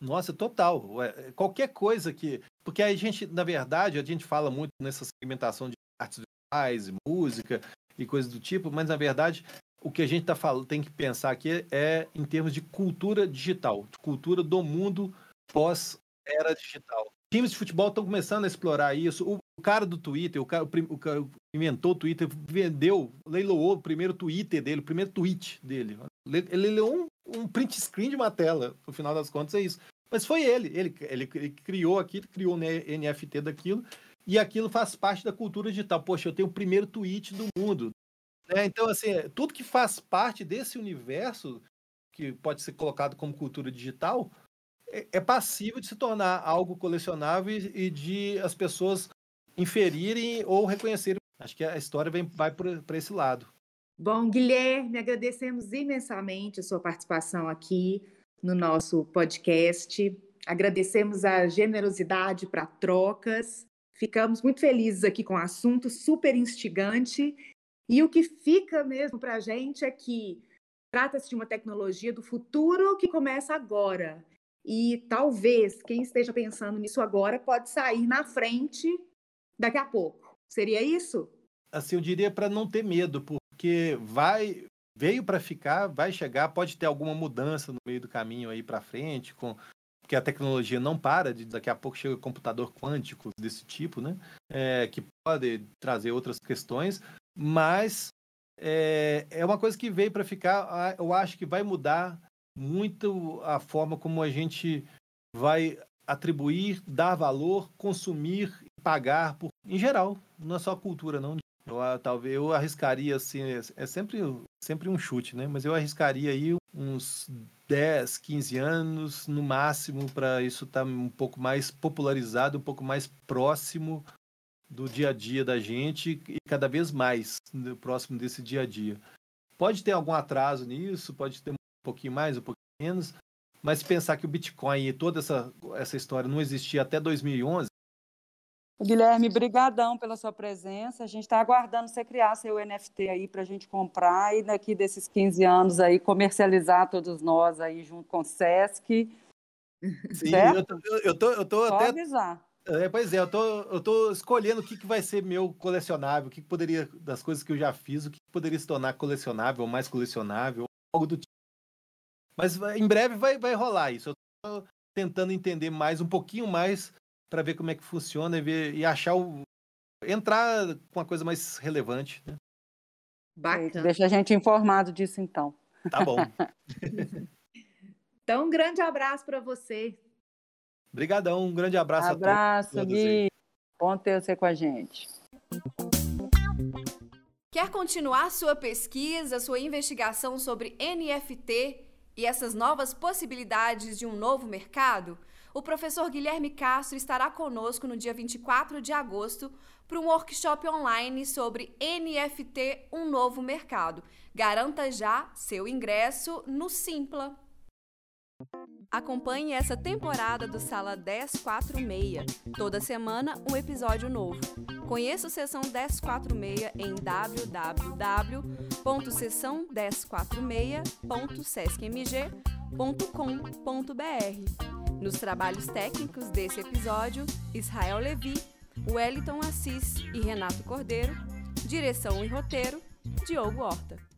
Speaker 7: Nossa, total. Qualquer coisa que. Porque a gente, na verdade, a gente fala muito nessa segmentação de artes visuais, música e coisas do tipo, mas na verdade o que a gente tá falando, tem que pensar aqui é em termos de cultura digital, cultura do mundo pós-era digital times de futebol estão começão a explorar isso. O, o cara do Twitter, o cara, o, o cara inventou o Twitter, vendeu, leiloou o primeiro Twitter dele, o primeiro tweet dele. Ele leiloou um, um print screen de uma tela, no final das contas é isso. Mas foi ele, ele, ele, ele criou aquilo, criou o NFT daquilo, e aquilo faz parte da cultura digital. Poxa, eu tenho o primeiro tweet do mundo. É, então, assim, tudo que faz parte desse universo, que pode ser colocado como cultura digital, é, é passível de se tornar algo colecionável e de as pessoas inferirem ou reconhecerem. Acho que a história vem, vai para esse lado.
Speaker 5: Bom, Guilherme, agradecemos imensamente a sua participação aqui no nosso podcast. Agradecemos a generosidade para trocas. Ficamos muito felizes aqui com o assunto, super instigante. E o que fica mesmo para a gente é que trata-se de uma tecnologia do futuro que começa agora. E talvez quem esteja pensando nisso agora pode sair na frente daqui a pouco. Seria isso?
Speaker 7: Assim, eu diria para não ter medo, porque vai veio para ficar, vai chegar, pode ter alguma mudança no meio do caminho aí para frente, com porque a tecnologia não para, de, daqui a pouco chega computador quântico desse tipo, né? É, que pode trazer outras questões, mas é, é uma coisa que veio para ficar. Eu acho que vai mudar muito a forma como a gente vai atribuir, dar valor, consumir pagar por, em geral, não é só cultura não. Eu, ah, talvez eu arriscaria assim, é sempre sempre um chute, né? Mas eu arriscaria aí uns 10, 15 anos no máximo para isso estar tá um pouco mais popularizado, um pouco mais próximo do dia a dia da gente e cada vez mais próximo desse dia a dia. Pode ter algum atraso nisso, pode ter pouquinho mais, um pouquinho menos. Mas pensar que o Bitcoin e toda essa, essa história não existia até 2011.
Speaker 3: Guilherme, brigadão pela sua presença. A gente está aguardando você criar seu NFT aí para a gente comprar e daqui desses 15 anos aí comercializar todos nós aí junto com o Sesc.
Speaker 7: Sim, certo? eu tô, eu tô, eu tô até...
Speaker 3: avisar.
Speaker 7: É, pois é, eu tô, eu tô escolhendo o que, que vai ser meu colecionável, o que, que poderia, das coisas que eu já fiz, o que, que poderia se tornar colecionável, ou mais colecionável, algo do tipo. Mas em breve vai, vai rolar isso. Eu tô tentando entender mais, um pouquinho mais, para ver como é que funciona e, ver, e achar o. entrar com uma coisa mais relevante. Né?
Speaker 3: Bacana. Deixa a gente informado disso então.
Speaker 7: Tá bom. (laughs)
Speaker 5: então, um grande abraço para você.
Speaker 7: Obrigadão, um grande abraço,
Speaker 3: abraço a todos. Abraço, Gui. Bom ter você com a gente.
Speaker 4: Quer continuar sua pesquisa, sua investigação sobre NFT e essas novas possibilidades de um novo mercado? O professor Guilherme Castro estará conosco no dia 24 de agosto para um workshop online sobre NFT Um Novo Mercado. Garanta já seu ingresso no Simpla. Acompanhe essa temporada do Sala 1046. Toda semana, um episódio novo. Conheça o Sessão 1046 em www.sessão1046.sescmg.com.br. Nos trabalhos técnicos desse episódio, Israel Levi, Wellington Assis e Renato Cordeiro. Direção e roteiro, Diogo Horta.